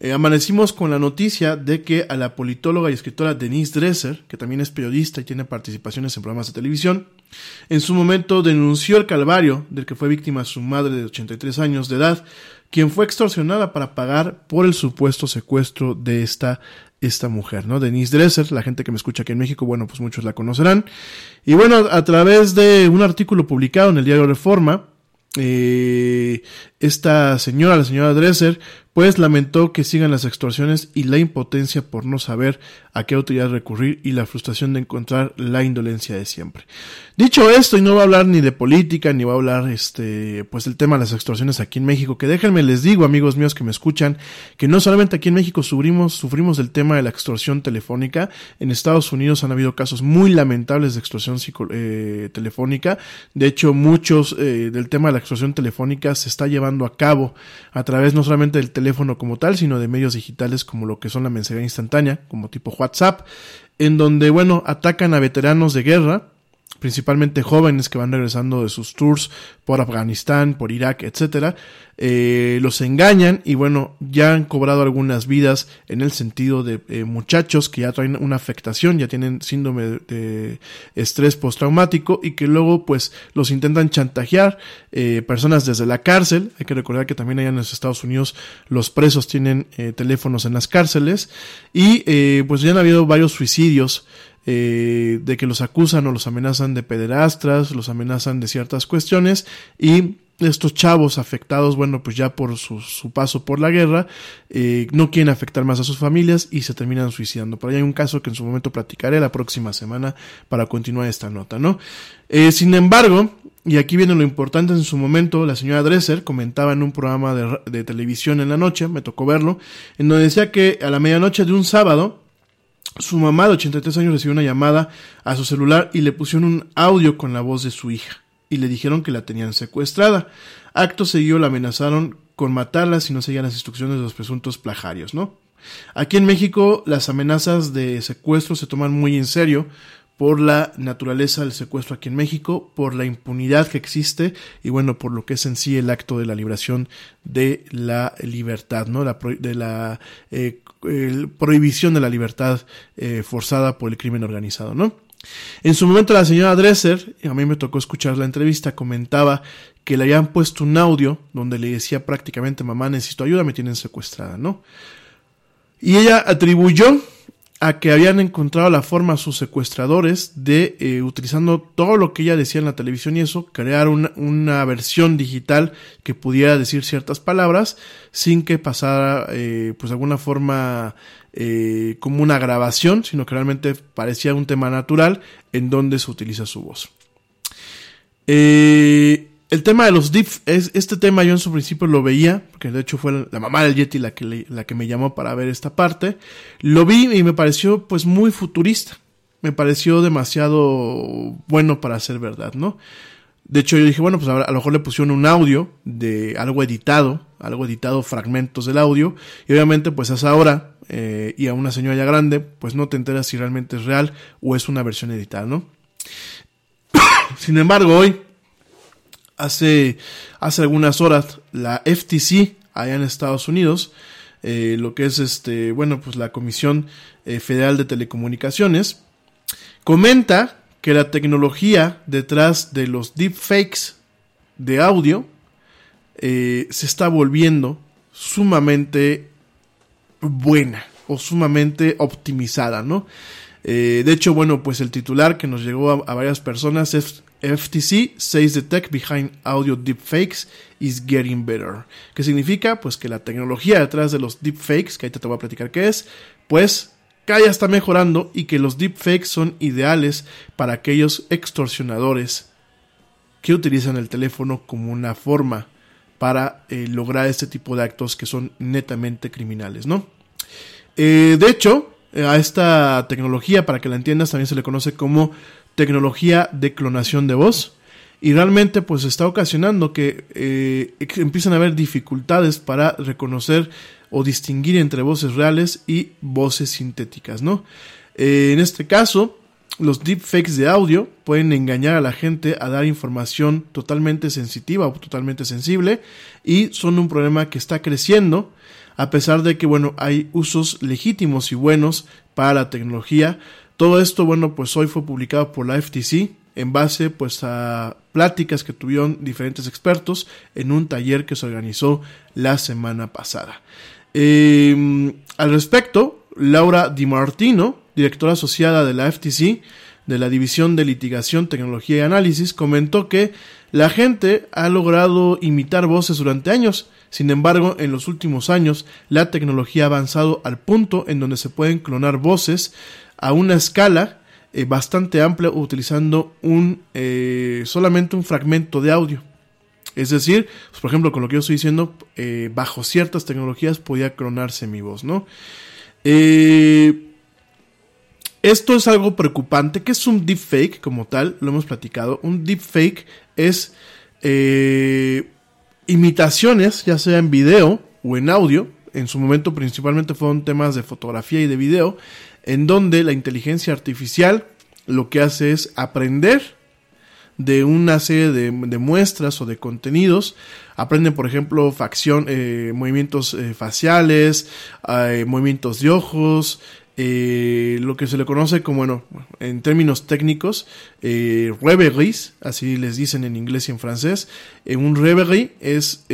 eh, amanecimos con la noticia de que a la politóloga y escritora Denise Dresser, que también es periodista y tiene participaciones en programas de televisión, en su momento denunció el calvario del que fue víctima su madre de 83 años de edad, quien fue extorsionada para pagar por el supuesto secuestro de esta, esta mujer, ¿no? Denise Dresser, la gente que me escucha aquí en México, bueno, pues muchos la conocerán. Y bueno, a través de un artículo publicado en el diario Reforma, eh, esta señora, la señora Dresser, pues lamentó que sigan las extorsiones y la impotencia por no saber a qué autoridad recurrir y la frustración de encontrar la indolencia de siempre. Dicho esto, y no va a hablar ni de política, ni va a hablar este, pues del tema de las extorsiones aquí en México, que déjenme les digo, amigos míos que me escuchan, que no solamente aquí en México sufrimos, sufrimos del tema de la extorsión telefónica, en Estados Unidos han habido casos muy lamentables de extorsión eh, telefónica, de hecho muchos eh, del tema de la extorsión telefónica se está llevando a cabo a través no solamente del como tal, sino de medios digitales como lo que son la mensajería instantánea, como tipo WhatsApp, en donde, bueno, atacan a veteranos de guerra, principalmente jóvenes que van regresando de sus tours por Afganistán, por Irak, etcétera, eh, los engañan y bueno, ya han cobrado algunas vidas en el sentido de eh, muchachos que ya traen una afectación, ya tienen síndrome de estrés postraumático y que luego pues los intentan chantajear eh, personas desde la cárcel. Hay que recordar que también allá en los Estados Unidos los presos tienen teléfonos en las cárceles y pues ya han habido varios suicidios eh, de que los acusan o los amenazan de pederastras, los amenazan de ciertas cuestiones y estos chavos afectados, bueno, pues ya por su, paso por la guerra, eh, no quieren afectar más a sus familias y se terminan suicidando. Por ahí hay un caso que en su momento platicaré la próxima semana para continuar esta nota, ¿no? Eh, sin embargo, y aquí viene lo importante, en su momento la señora Dresser comentaba en un programa de, de televisión en la noche, me tocó verlo, en donde decía que a la medianoche de un sábado, su mamá de 83 años recibió una llamada a su celular y le pusieron un audio con la voz de su hija y le dijeron que la tenían secuestrada. Acto seguido la amenazaron con matarla si no seguían las instrucciones de los presuntos plagarios, ¿no? Aquí en México las amenazas de secuestro se toman muy en serio por la naturaleza del secuestro aquí en México, por la impunidad que existe y bueno, por lo que es en sí el acto de la liberación de la libertad, ¿no? La de la eh, prohibición de la libertad eh, forzada por el crimen organizado, ¿no? En su momento la señora Dresser, a mí me tocó escuchar la entrevista, comentaba que le habían puesto un audio donde le decía prácticamente mamá necesito ayuda, me tienen secuestrada, ¿no? Y ella atribuyó a que habían encontrado la forma sus secuestradores de, eh, utilizando todo lo que ella decía en la televisión y eso, crear una, una versión digital que pudiera decir ciertas palabras sin que pasara, eh, pues de alguna forma, eh, como una grabación, sino que realmente parecía un tema natural en donde se utiliza su voz. Eh, el tema de los dips, es, este tema yo en su principio lo veía, porque de hecho fue la mamá del Yeti la que, la que me llamó para ver esta parte. Lo vi y me pareció pues muy futurista. Me pareció demasiado bueno para ser verdad, ¿no? De hecho yo dije, bueno, pues a, lo mejor le pusieron un audio de algo editado, algo editado, fragmentos del audio, y obviamente pues a esa hora, eh, y a una señora ya grande, pues no te enteras si realmente es real o es una versión editada, ¿no? Sin embargo, hoy hace, hace algunas horas la FTC allá en Estados Unidos, eh, lo que es este, bueno, pues la Comisión eh, Federal de Telecomunicaciones, comenta que la tecnología detrás de los deepfakes de audio eh, se está volviendo sumamente buena o sumamente optimizada, ¿no? De hecho, bueno, pues el titular que nos llegó a varias personas es FTC says the tech behind audio deepfakes is getting better. ¿Qué significa? Pues que la tecnología detrás de los deepfakes, que ahorita te voy a platicar qué es, pues cada está mejorando y que los deepfakes son ideales para aquellos extorsionadores que utilizan el teléfono como una forma para eh, lograr este tipo de actos que son netamente criminales, ¿no? Eh, de hecho, a esta tecnología, para que la entiendas, también se le conoce como tecnología de clonación de voz y realmente pues está ocasionando que eh, empiezan a haber dificultades para reconocer o distinguir entre voces reales y voces sintéticas, ¿no? Eh, en este caso, los deepfakes de audio pueden engañar a la gente a dar información totalmente sensitiva o totalmente sensible y son un problema que está creciendo a pesar de que, bueno, hay usos legítimos y buenos para la tecnología. Todo esto, bueno, pues hoy fue publicado por la FTC en base pues a pláticas que tuvieron diferentes expertos en un taller que se organizó la semana pasada. Eh, al respecto, Laura Di Martino, directora asociada de la FTC, de la División de Litigación, Tecnología y Análisis, comentó que la gente ha logrado imitar voces durante años. Sin embargo, en los últimos años, la tecnología ha avanzado al punto en donde se pueden clonar voces a una escala eh, bastante amplia utilizando un eh, solamente un fragmento de audio. Es decir, pues, por ejemplo, con lo que yo estoy diciendo, eh, bajo ciertas tecnologías podía clonarse mi voz, ¿no? esto es algo preocupante. ¿Qué es un deepfake como tal? Lo hemos platicado. Un deepfake es imitaciones, ya sea en video o en audio. En su momento principalmente fueron temas de fotografía y de video, en donde la inteligencia artificial lo que hace es aprender de una serie de, muestras o de contenidos. Aprenden, por ejemplo, facción, eh, movimientos eh, faciales, eh, movimientos de ojos, lo que se le conoce como, bueno, en términos técnicos, eh, reveries, así les dicen en inglés y en francés. un reverie es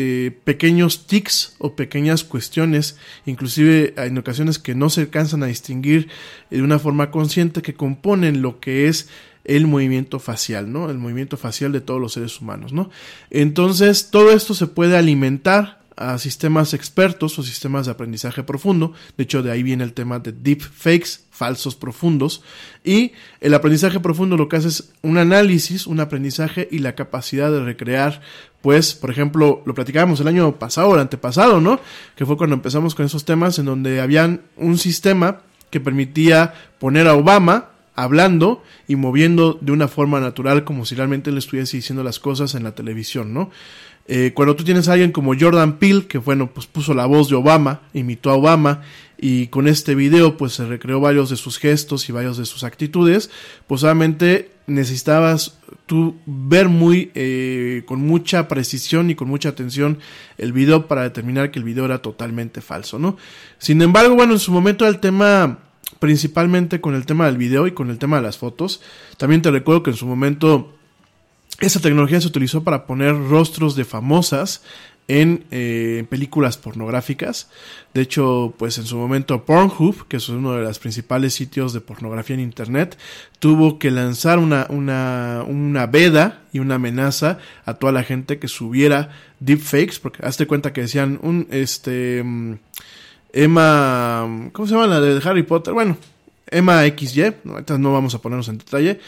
pequeños tics o pequeñas cuestiones, inclusive en ocasiones que no se alcanzan a distinguir de una forma consciente, que componen lo que es el movimiento facial, ¿no? El movimiento facial de todos los seres humanos, ¿no? Entonces, todo esto se puede alimentar a sistemas expertos o sistemas de aprendizaje profundo. De hecho, de ahí viene el tema de deep fakes, falsos profundos. Y el aprendizaje profundo lo que hace es un análisis, un aprendizaje y la capacidad de recrear, pues, por ejemplo, lo platicábamos el año pasado, el antepasado, ¿no? Que fue cuando empezamos con esos temas en donde habían un sistema que permitía poner a Obama hablando y moviendo de una forma natural como si realmente le estuviese diciendo las cosas en la televisión, ¿no? Eh, cuando tú tienes a alguien como Jordan Peele, que bueno, pues puso la voz de Obama, imitó a Obama, y con este video pues se recreó varios de sus gestos y varios de sus actitudes, pues obviamente necesitabas tú ver muy eh, con mucha precisión y con mucha atención el video para determinar que el video era totalmente falso, ¿no? Sin embargo, bueno, en su momento el tema principalmente con el tema del video y con el tema de las fotos. También te recuerdo que en su momento esa tecnología se utilizó para poner rostros de famosas en eh, películas pornográficas. De hecho, pues en su momento Pornhub, que es uno de los principales sitios de pornografía en Internet, tuvo que lanzar una, una, una veda y una amenaza a toda la gente que subiera deepfakes, porque hazte cuenta que decían un, este, mm, Emma, ¿cómo se llama la de Harry Potter? Bueno, Emma XY, no vamos a ponernos en detalle.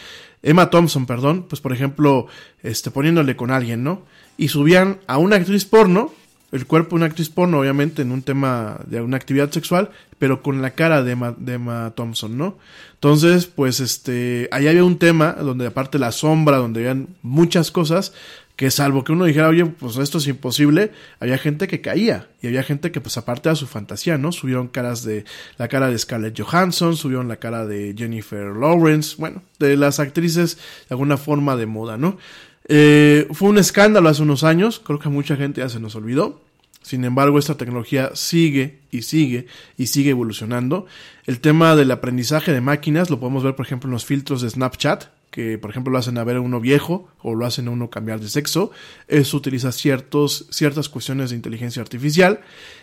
Emma Thompson, perdón, pues por ejemplo, este, poniéndole con alguien, ¿no? Y subían a una actriz porno, el cuerpo de una actriz porno, obviamente, en un tema de una actividad sexual, pero con la cara de Emma, Thompson, ¿no? Entonces, pues, este, ahí había un tema donde aparte la sombra, donde habían muchas cosas, que salvo que uno dijera, oye, pues esto es imposible, había gente que caía y había gente que pues aparte de su fantasía, ¿no? Subieron caras de la cara de Scarlett Johansson, subieron la cara de Jennifer Lawrence, bueno, de las actrices de alguna forma de moda, ¿no? Eh, fue un escándalo hace unos años, creo que mucha gente ya se nos olvidó. Sin embargo, esta tecnología sigue y sigue y sigue evolucionando. El tema del aprendizaje de máquinas lo podemos ver, por ejemplo, en los filtros de Snapchat, que por ejemplo lo hacen a ver a uno viejo o lo hacen a uno cambiar de sexo, eso utiliza ciertos, ciertas cuestiones de inteligencia artificial.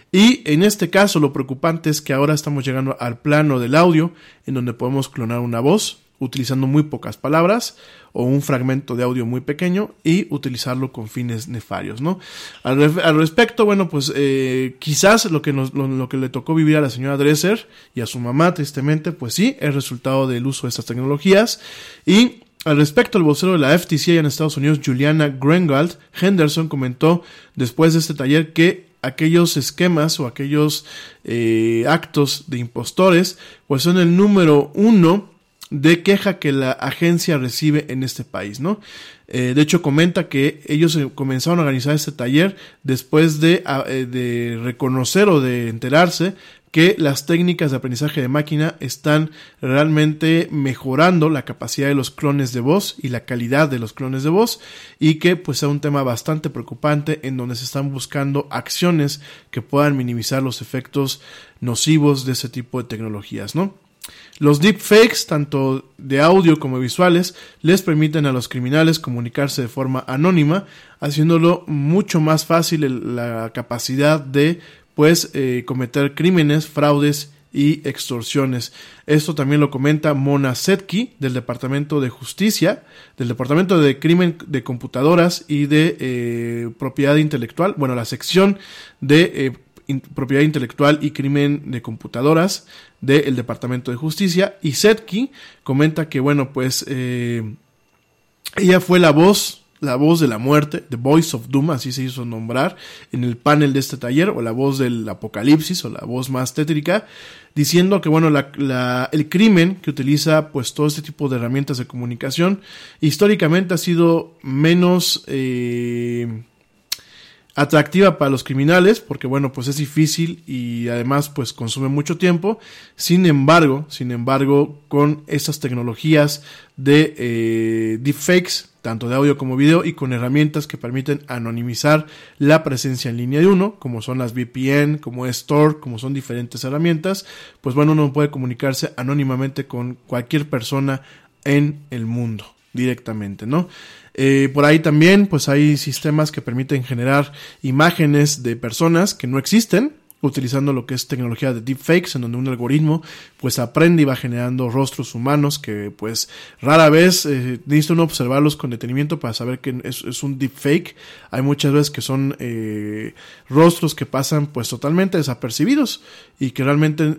Y en este caso lo preocupante es que ahora estamos llegando al plano del audio, en donde podemos clonar una voz, utilizando muy pocas palabras o un fragmento de audio muy pequeño y utilizarlo con fines nefarios, ¿no? Al, respecto, bueno, pues eh, quizás lo que, lo, que le tocó vivir a la señora Dresser y a su mamá, tristemente, pues sí, es resultado del uso de estas tecnologías y al respecto, el vocero de la FTC en Estados Unidos, Juliana Grengald Henderson, comentó después de este taller que aquellos esquemas o aquellos eh, actos de impostores, pues son el número uno de queja que la agencia recibe en este país, ¿no? Eh, de hecho, comenta que ellos comenzaron a organizar este taller después de, ah, eh, de reconocer o de enterarse que las técnicas de aprendizaje de máquina están realmente mejorando la capacidad de los clones de voz y la calidad de los clones de voz y que pues es un tema bastante preocupante en donde se están buscando acciones que puedan minimizar los efectos nocivos de ese tipo de tecnologías, ¿no? Los deepfakes, tanto de audio como visuales, les permiten a los criminales comunicarse de forma anónima, haciéndolo mucho más fácil la capacidad de pues eh, cometer crímenes, fraudes y extorsiones. Esto también lo comenta Mona Setki del Departamento de Justicia, del Departamento de Crimen de Computadoras y de eh, Propiedad Intelectual, bueno, la sección de eh, Propiedad Intelectual y Crimen de Computadoras del Departamento de Justicia. Y Setki comenta que, bueno, pues ella fue la voz, la voz de la muerte, The Voice of Doom, así se hizo nombrar en el panel de este taller, o la voz del apocalipsis, o la voz más tétrica, diciendo que, bueno, el crimen que utiliza, pues, todo este tipo de herramientas de comunicación, históricamente ha sido menos... eh, atractiva para los criminales porque bueno pues es difícil y además pues consume mucho tiempo. Sin embargo sin embargo con estas tecnologías de eh, deepfakes tanto de audio como video y con herramientas que permiten anonimizar la presencia en línea de uno como son las VPN como es como son diferentes herramientas pues bueno uno puede comunicarse anónimamente con cualquier persona en el mundo directamente, ¿no? Eh, por ahí también, pues hay sistemas que permiten generar imágenes de personas que no existen, utilizando lo que es tecnología de deepfakes, en donde un algoritmo pues aprende y va generando rostros humanos que pues rara vez eh, necesita uno observarlos con detenimiento para saber que es, un deepfake. Hay muchas veces que son eh, rostros que pasan pues totalmente desapercibidos y que realmente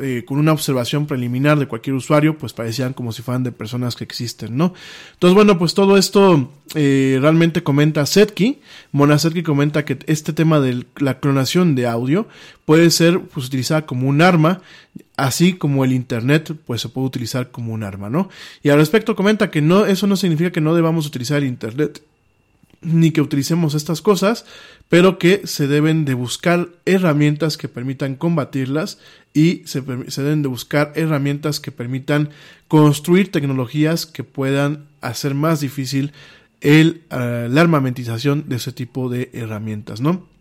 eh, con una observación preliminar de cualquier usuario pues parecían como si fueran de personas que existen, ¿no? Entonces bueno pues todo esto eh, realmente comenta Setki, Mona Setki comenta que este tema de la clonación de audio puede ser pues utilizada como un arma así como el internet pues se puede utilizar como un arma, ¿no? Y al respecto comenta que no eso no significa que no debamos utilizar el internet ni que utilicemos estas cosas, pero que se deben de buscar herramientas que permitan combatirlas y se, deben de buscar herramientas que permitan construir tecnologías que puedan hacer más difícil el, eh, la armamentización de ese tipo de herramientas, ¿no?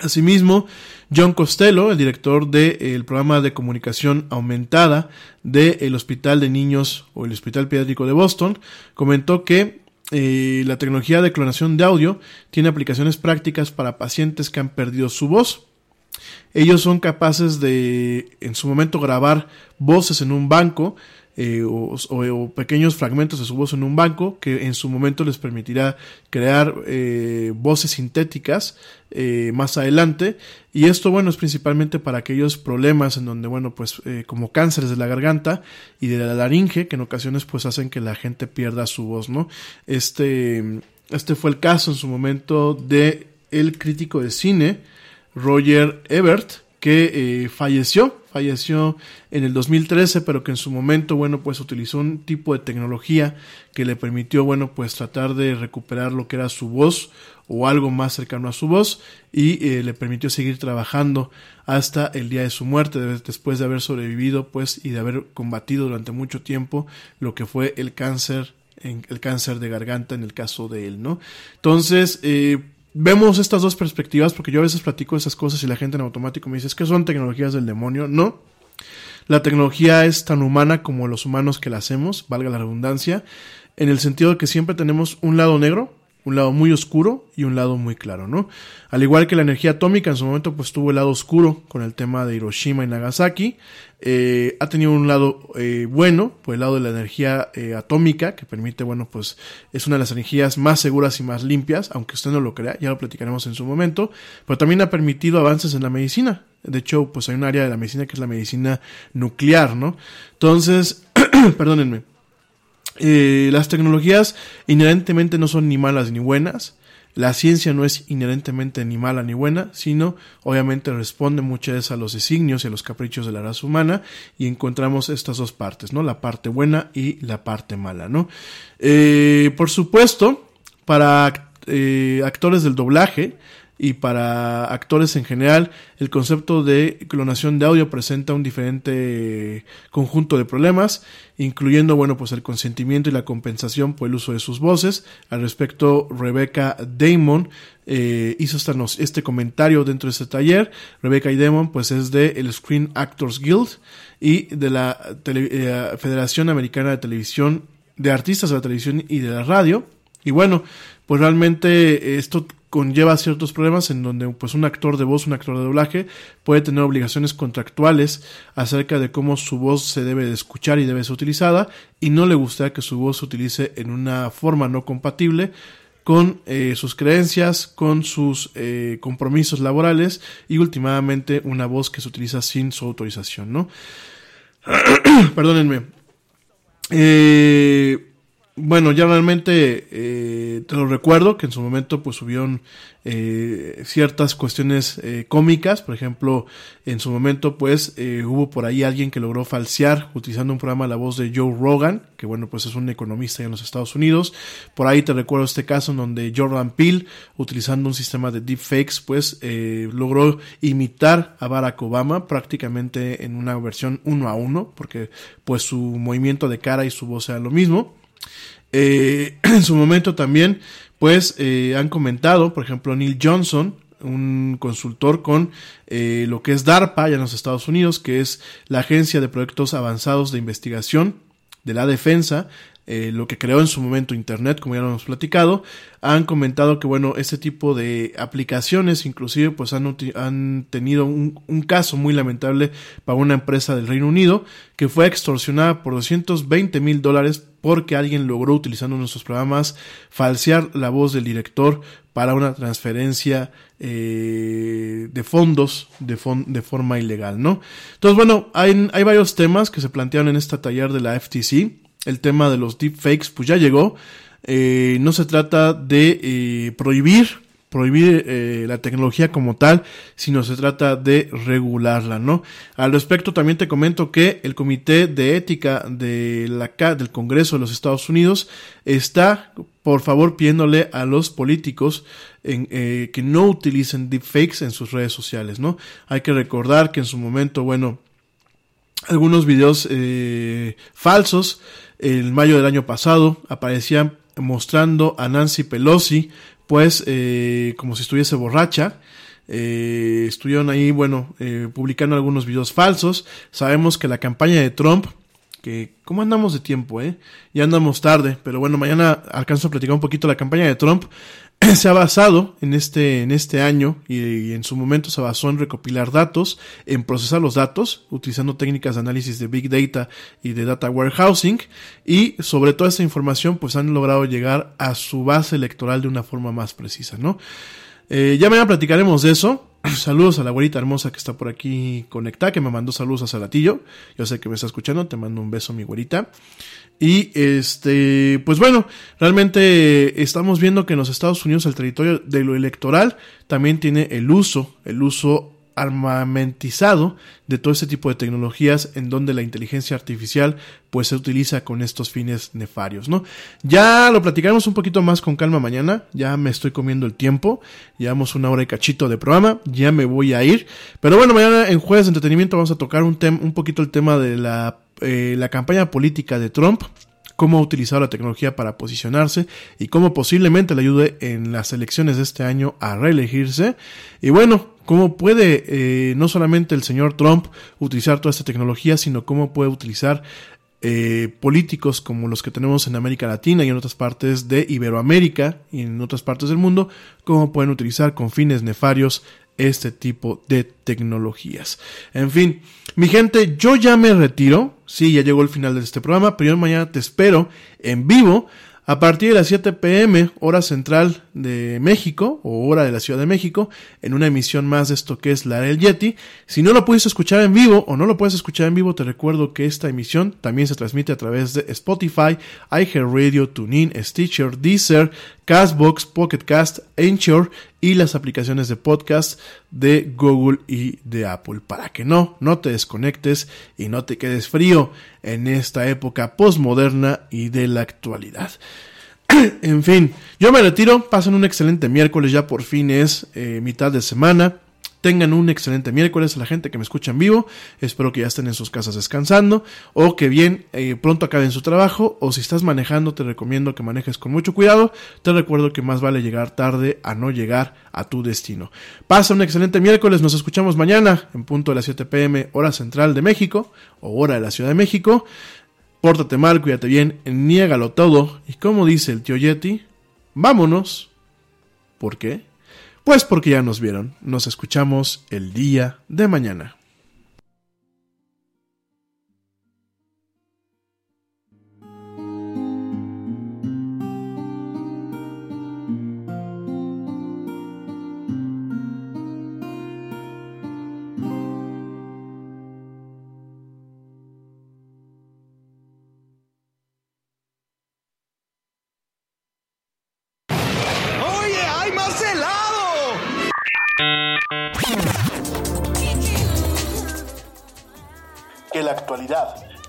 Asimismo, John Costello, el director del programa de comunicación aumentada del Hospital de Niños o el Hospital Pediátrico de Boston, comentó que eh, la tecnología de clonación de audio tiene aplicaciones prácticas para pacientes que han perdido su voz. Ellos son capaces de, en su momento, grabar voces en un banco eh, o, pequeños fragmentos de su voz en un banco que en su momento les permitirá crear eh, voces sintéticas eh, más adelante. Y esto, bueno, es principalmente para aquellos problemas en donde, bueno, pues eh, como cánceres de la garganta y de la laringe, que en ocasiones pues hacen que la gente pierda su voz, ¿no? Este, este fue el caso en su momento de el crítico de cine, Roger Ebert, que eh, falleció, falleció en el 2013, pero que en su momento, bueno, pues utilizó un tipo de tecnología que le permitió, bueno, pues tratar de recuperar lo que era su voz o algo más cercano a su voz y eh, le permitió seguir trabajando hasta el día de su muerte, de- después de haber sobrevivido, pues, y de haber combatido durante mucho tiempo lo que fue el cáncer, en- el cáncer de garganta en el caso de él, ¿no? Entonces, eh, vemos estas dos perspectivas porque yo a veces platico esas cosas y la gente en automático me dice, es que son tecnologías del demonio. No. La tecnología es tan humana como los humanos que la hacemos, valga la redundancia, en el sentido de que siempre tenemos un lado negro, un lado muy oscuro y un lado muy claro, ¿no? Al igual que la energía atómica en su momento pues tuvo el lado oscuro con el tema de Hiroshima y Nagasaki, eh, ha tenido un lado eh, bueno, pues el lado de la energía eh, atómica, que permite, bueno, pues es una de las energías más seguras y más limpias, aunque usted no lo crea, ya lo platicaremos en su momento, pero también ha permitido avances en la medicina. De hecho, pues hay un área de la medicina que es la medicina nuclear, ¿no? Entonces, perdónenme, eh, las tecnologías inherentemente no son ni malas ni buenas. La ciencia no es inherentemente ni mala ni buena, sino obviamente responde muchas veces a los designios y a los caprichos de la raza humana y encontramos estas dos partes, ¿no? La parte buena y la parte mala, ¿no? Eh, por supuesto, para eh, actores del doblaje y para actores en general, el concepto de clonación de audio presenta un diferente conjunto de problemas, incluyendo, bueno, pues el consentimiento y la compensación por el uso de sus voces. Al respecto, Rebecca Damon eh, hizo esta nos- este comentario dentro de este taller. Rebecca y Damon, pues es de el Screen Actors Guild y de la eh, Federación Americana de Televisión, de Artistas de la Televisión y de la Radio. Y bueno, pues realmente esto conlleva ciertos problemas en donde pues un actor de voz, un actor de doblaje puede tener obligaciones contractuales acerca de cómo su voz se debe de escuchar y debe ser utilizada y no le gustaría que su voz se utilice en una forma no compatible con eh, sus creencias, con sus eh, compromisos laborales y últimamente una voz que se utiliza sin su autorización, ¿no? Perdónenme. Eh, bueno, ya realmente eh, te lo recuerdo que en su momento pues subieron eh, ciertas cuestiones eh, cómicas, por ejemplo, en su momento pues eh, hubo por ahí alguien que logró falsear utilizando un programa la voz de Joe Rogan, que bueno pues es un economista en los Estados Unidos, por ahí te recuerdo este caso en donde Jordan Peele utilizando un sistema de deepfakes pues eh, logró imitar a Barack Obama prácticamente en una versión uno a uno, porque pues su movimiento de cara y su voz era lo mismo. Eh, en su momento también, pues eh, han comentado, por ejemplo, Neil Johnson, un consultor con eh, lo que es DARPA ya en los Estados Unidos, que es la Agencia de Proyectos Avanzados de Investigación de la Defensa, eh, lo que creó en su momento Internet, como ya lo hemos platicado, han comentado que, bueno, este tipo de aplicaciones inclusive pues han, tenido un, caso muy lamentable para una empresa del Reino Unido que fue extorsionada por 220 mil dólares porque alguien logró utilizando nuestros programas falsear la voz del director para una transferencia eh, de fondos de, forma ilegal, ¿no? Entonces, bueno, hay, hay varios temas que se plantearon en esta taller de la FTC. El tema de los deepfakes, pues ya llegó. Eh, no se trata de eh, prohibir prohibir eh, la tecnología como tal, sino se trata de regularla, ¿no? Al respecto también te comento que el Comité de Ética de la, del Congreso de los Estados Unidos está, por favor, pidiéndole a los políticos en, que no utilicen deepfakes en sus redes sociales, ¿no? Hay que recordar que en su momento, bueno, algunos videos falsos en mayo del año pasado aparecían mostrando a Nancy Pelosi pues eh, como si estuviese borracha. Eh, estuvieron ahí bueno eh, publicando algunos videos falsos. Sabemos que la campaña de Trump que cómo andamos de tiempo eh ya andamos tarde pero bueno mañana alcanzo a platicar un poquito la campaña de Trump se ha basado en este, en este año y, en su momento se basó en recopilar datos, en procesar los datos, utilizando técnicas de análisis de Big Data y de Data Warehousing, y sobre toda esta información pues han logrado llegar a su base electoral de una forma más precisa, ¿no? Eh, ya mañana platicaremos de eso. Saludos a la güerita hermosa que está por aquí conectada, que me mandó saludos a Salatillo. Yo sé que me está escuchando, te mando un beso, mi güerita. Y este, pues bueno, realmente estamos viendo que en los Estados Unidos el territorio de lo electoral también tiene el uso, el uso armamentizado de todo este tipo de tecnologías en donde la inteligencia artificial pues se utiliza con estos fines nefarios, ¿no? Ya lo platicaremos un poquito más con calma mañana, ya me estoy comiendo el tiempo, llevamos una hora y cachito de programa, ya me voy a ir, pero bueno, mañana en Jueves de Entretenimiento vamos a tocar un, un poquito el tema de la, eh, la campaña política de Trump, cómo ha utilizado la tecnología para posicionarse y cómo posiblemente le ayude en las elecciones de este año a reelegirse. Y bueno, cómo puede eh, no solamente el señor Trump utilizar toda esta tecnología, sino cómo puede utilizar eh, políticos como los que tenemos en América Latina y en otras partes de Iberoamérica y en otras partes del mundo, cómo pueden utilizar con fines nefarios este tipo de tecnologías. En fin, mi gente, yo ya me retiro. Sí, ya llegó el final de este programa, pero mañana te espero en vivo a partir de las 7 pm, hora central de México, o hora de la Ciudad de México, en una emisión más de esto que es la del Yeti. Si no lo puedes escuchar en vivo o no lo puedes escuchar en vivo, te recuerdo que esta emisión también se transmite a través de Spotify, iHeartRadio, TuneIn, Stitcher, Deezer, Castbox, Pocketcast, Anchor y las aplicaciones de podcast de Google y de Apple para que no, no te desconectes y no te quedes frío en esta época postmoderna y de la actualidad. en fin, yo me retiro. Pasen un excelente miércoles. Ya por fin es eh, mitad de semana. Tengan un excelente miércoles a la gente que me escucha en vivo. Espero que ya estén en sus casas descansando o que bien eh, pronto acaben su trabajo. O si estás manejando, te recomiendo que manejes con mucho cuidado. Te recuerdo que más vale llegar tarde a no llegar a tu destino. Pasa un excelente miércoles. Nos escuchamos mañana en punto de las 7 pm, hora central de México o hora de la Ciudad de México. Pórtate mal, cuídate bien, niégalo todo. Y como dice el tío Yeti, vámonos. ¿Por qué? Pues porque ya nos vieron. Nos escuchamos el día de mañana.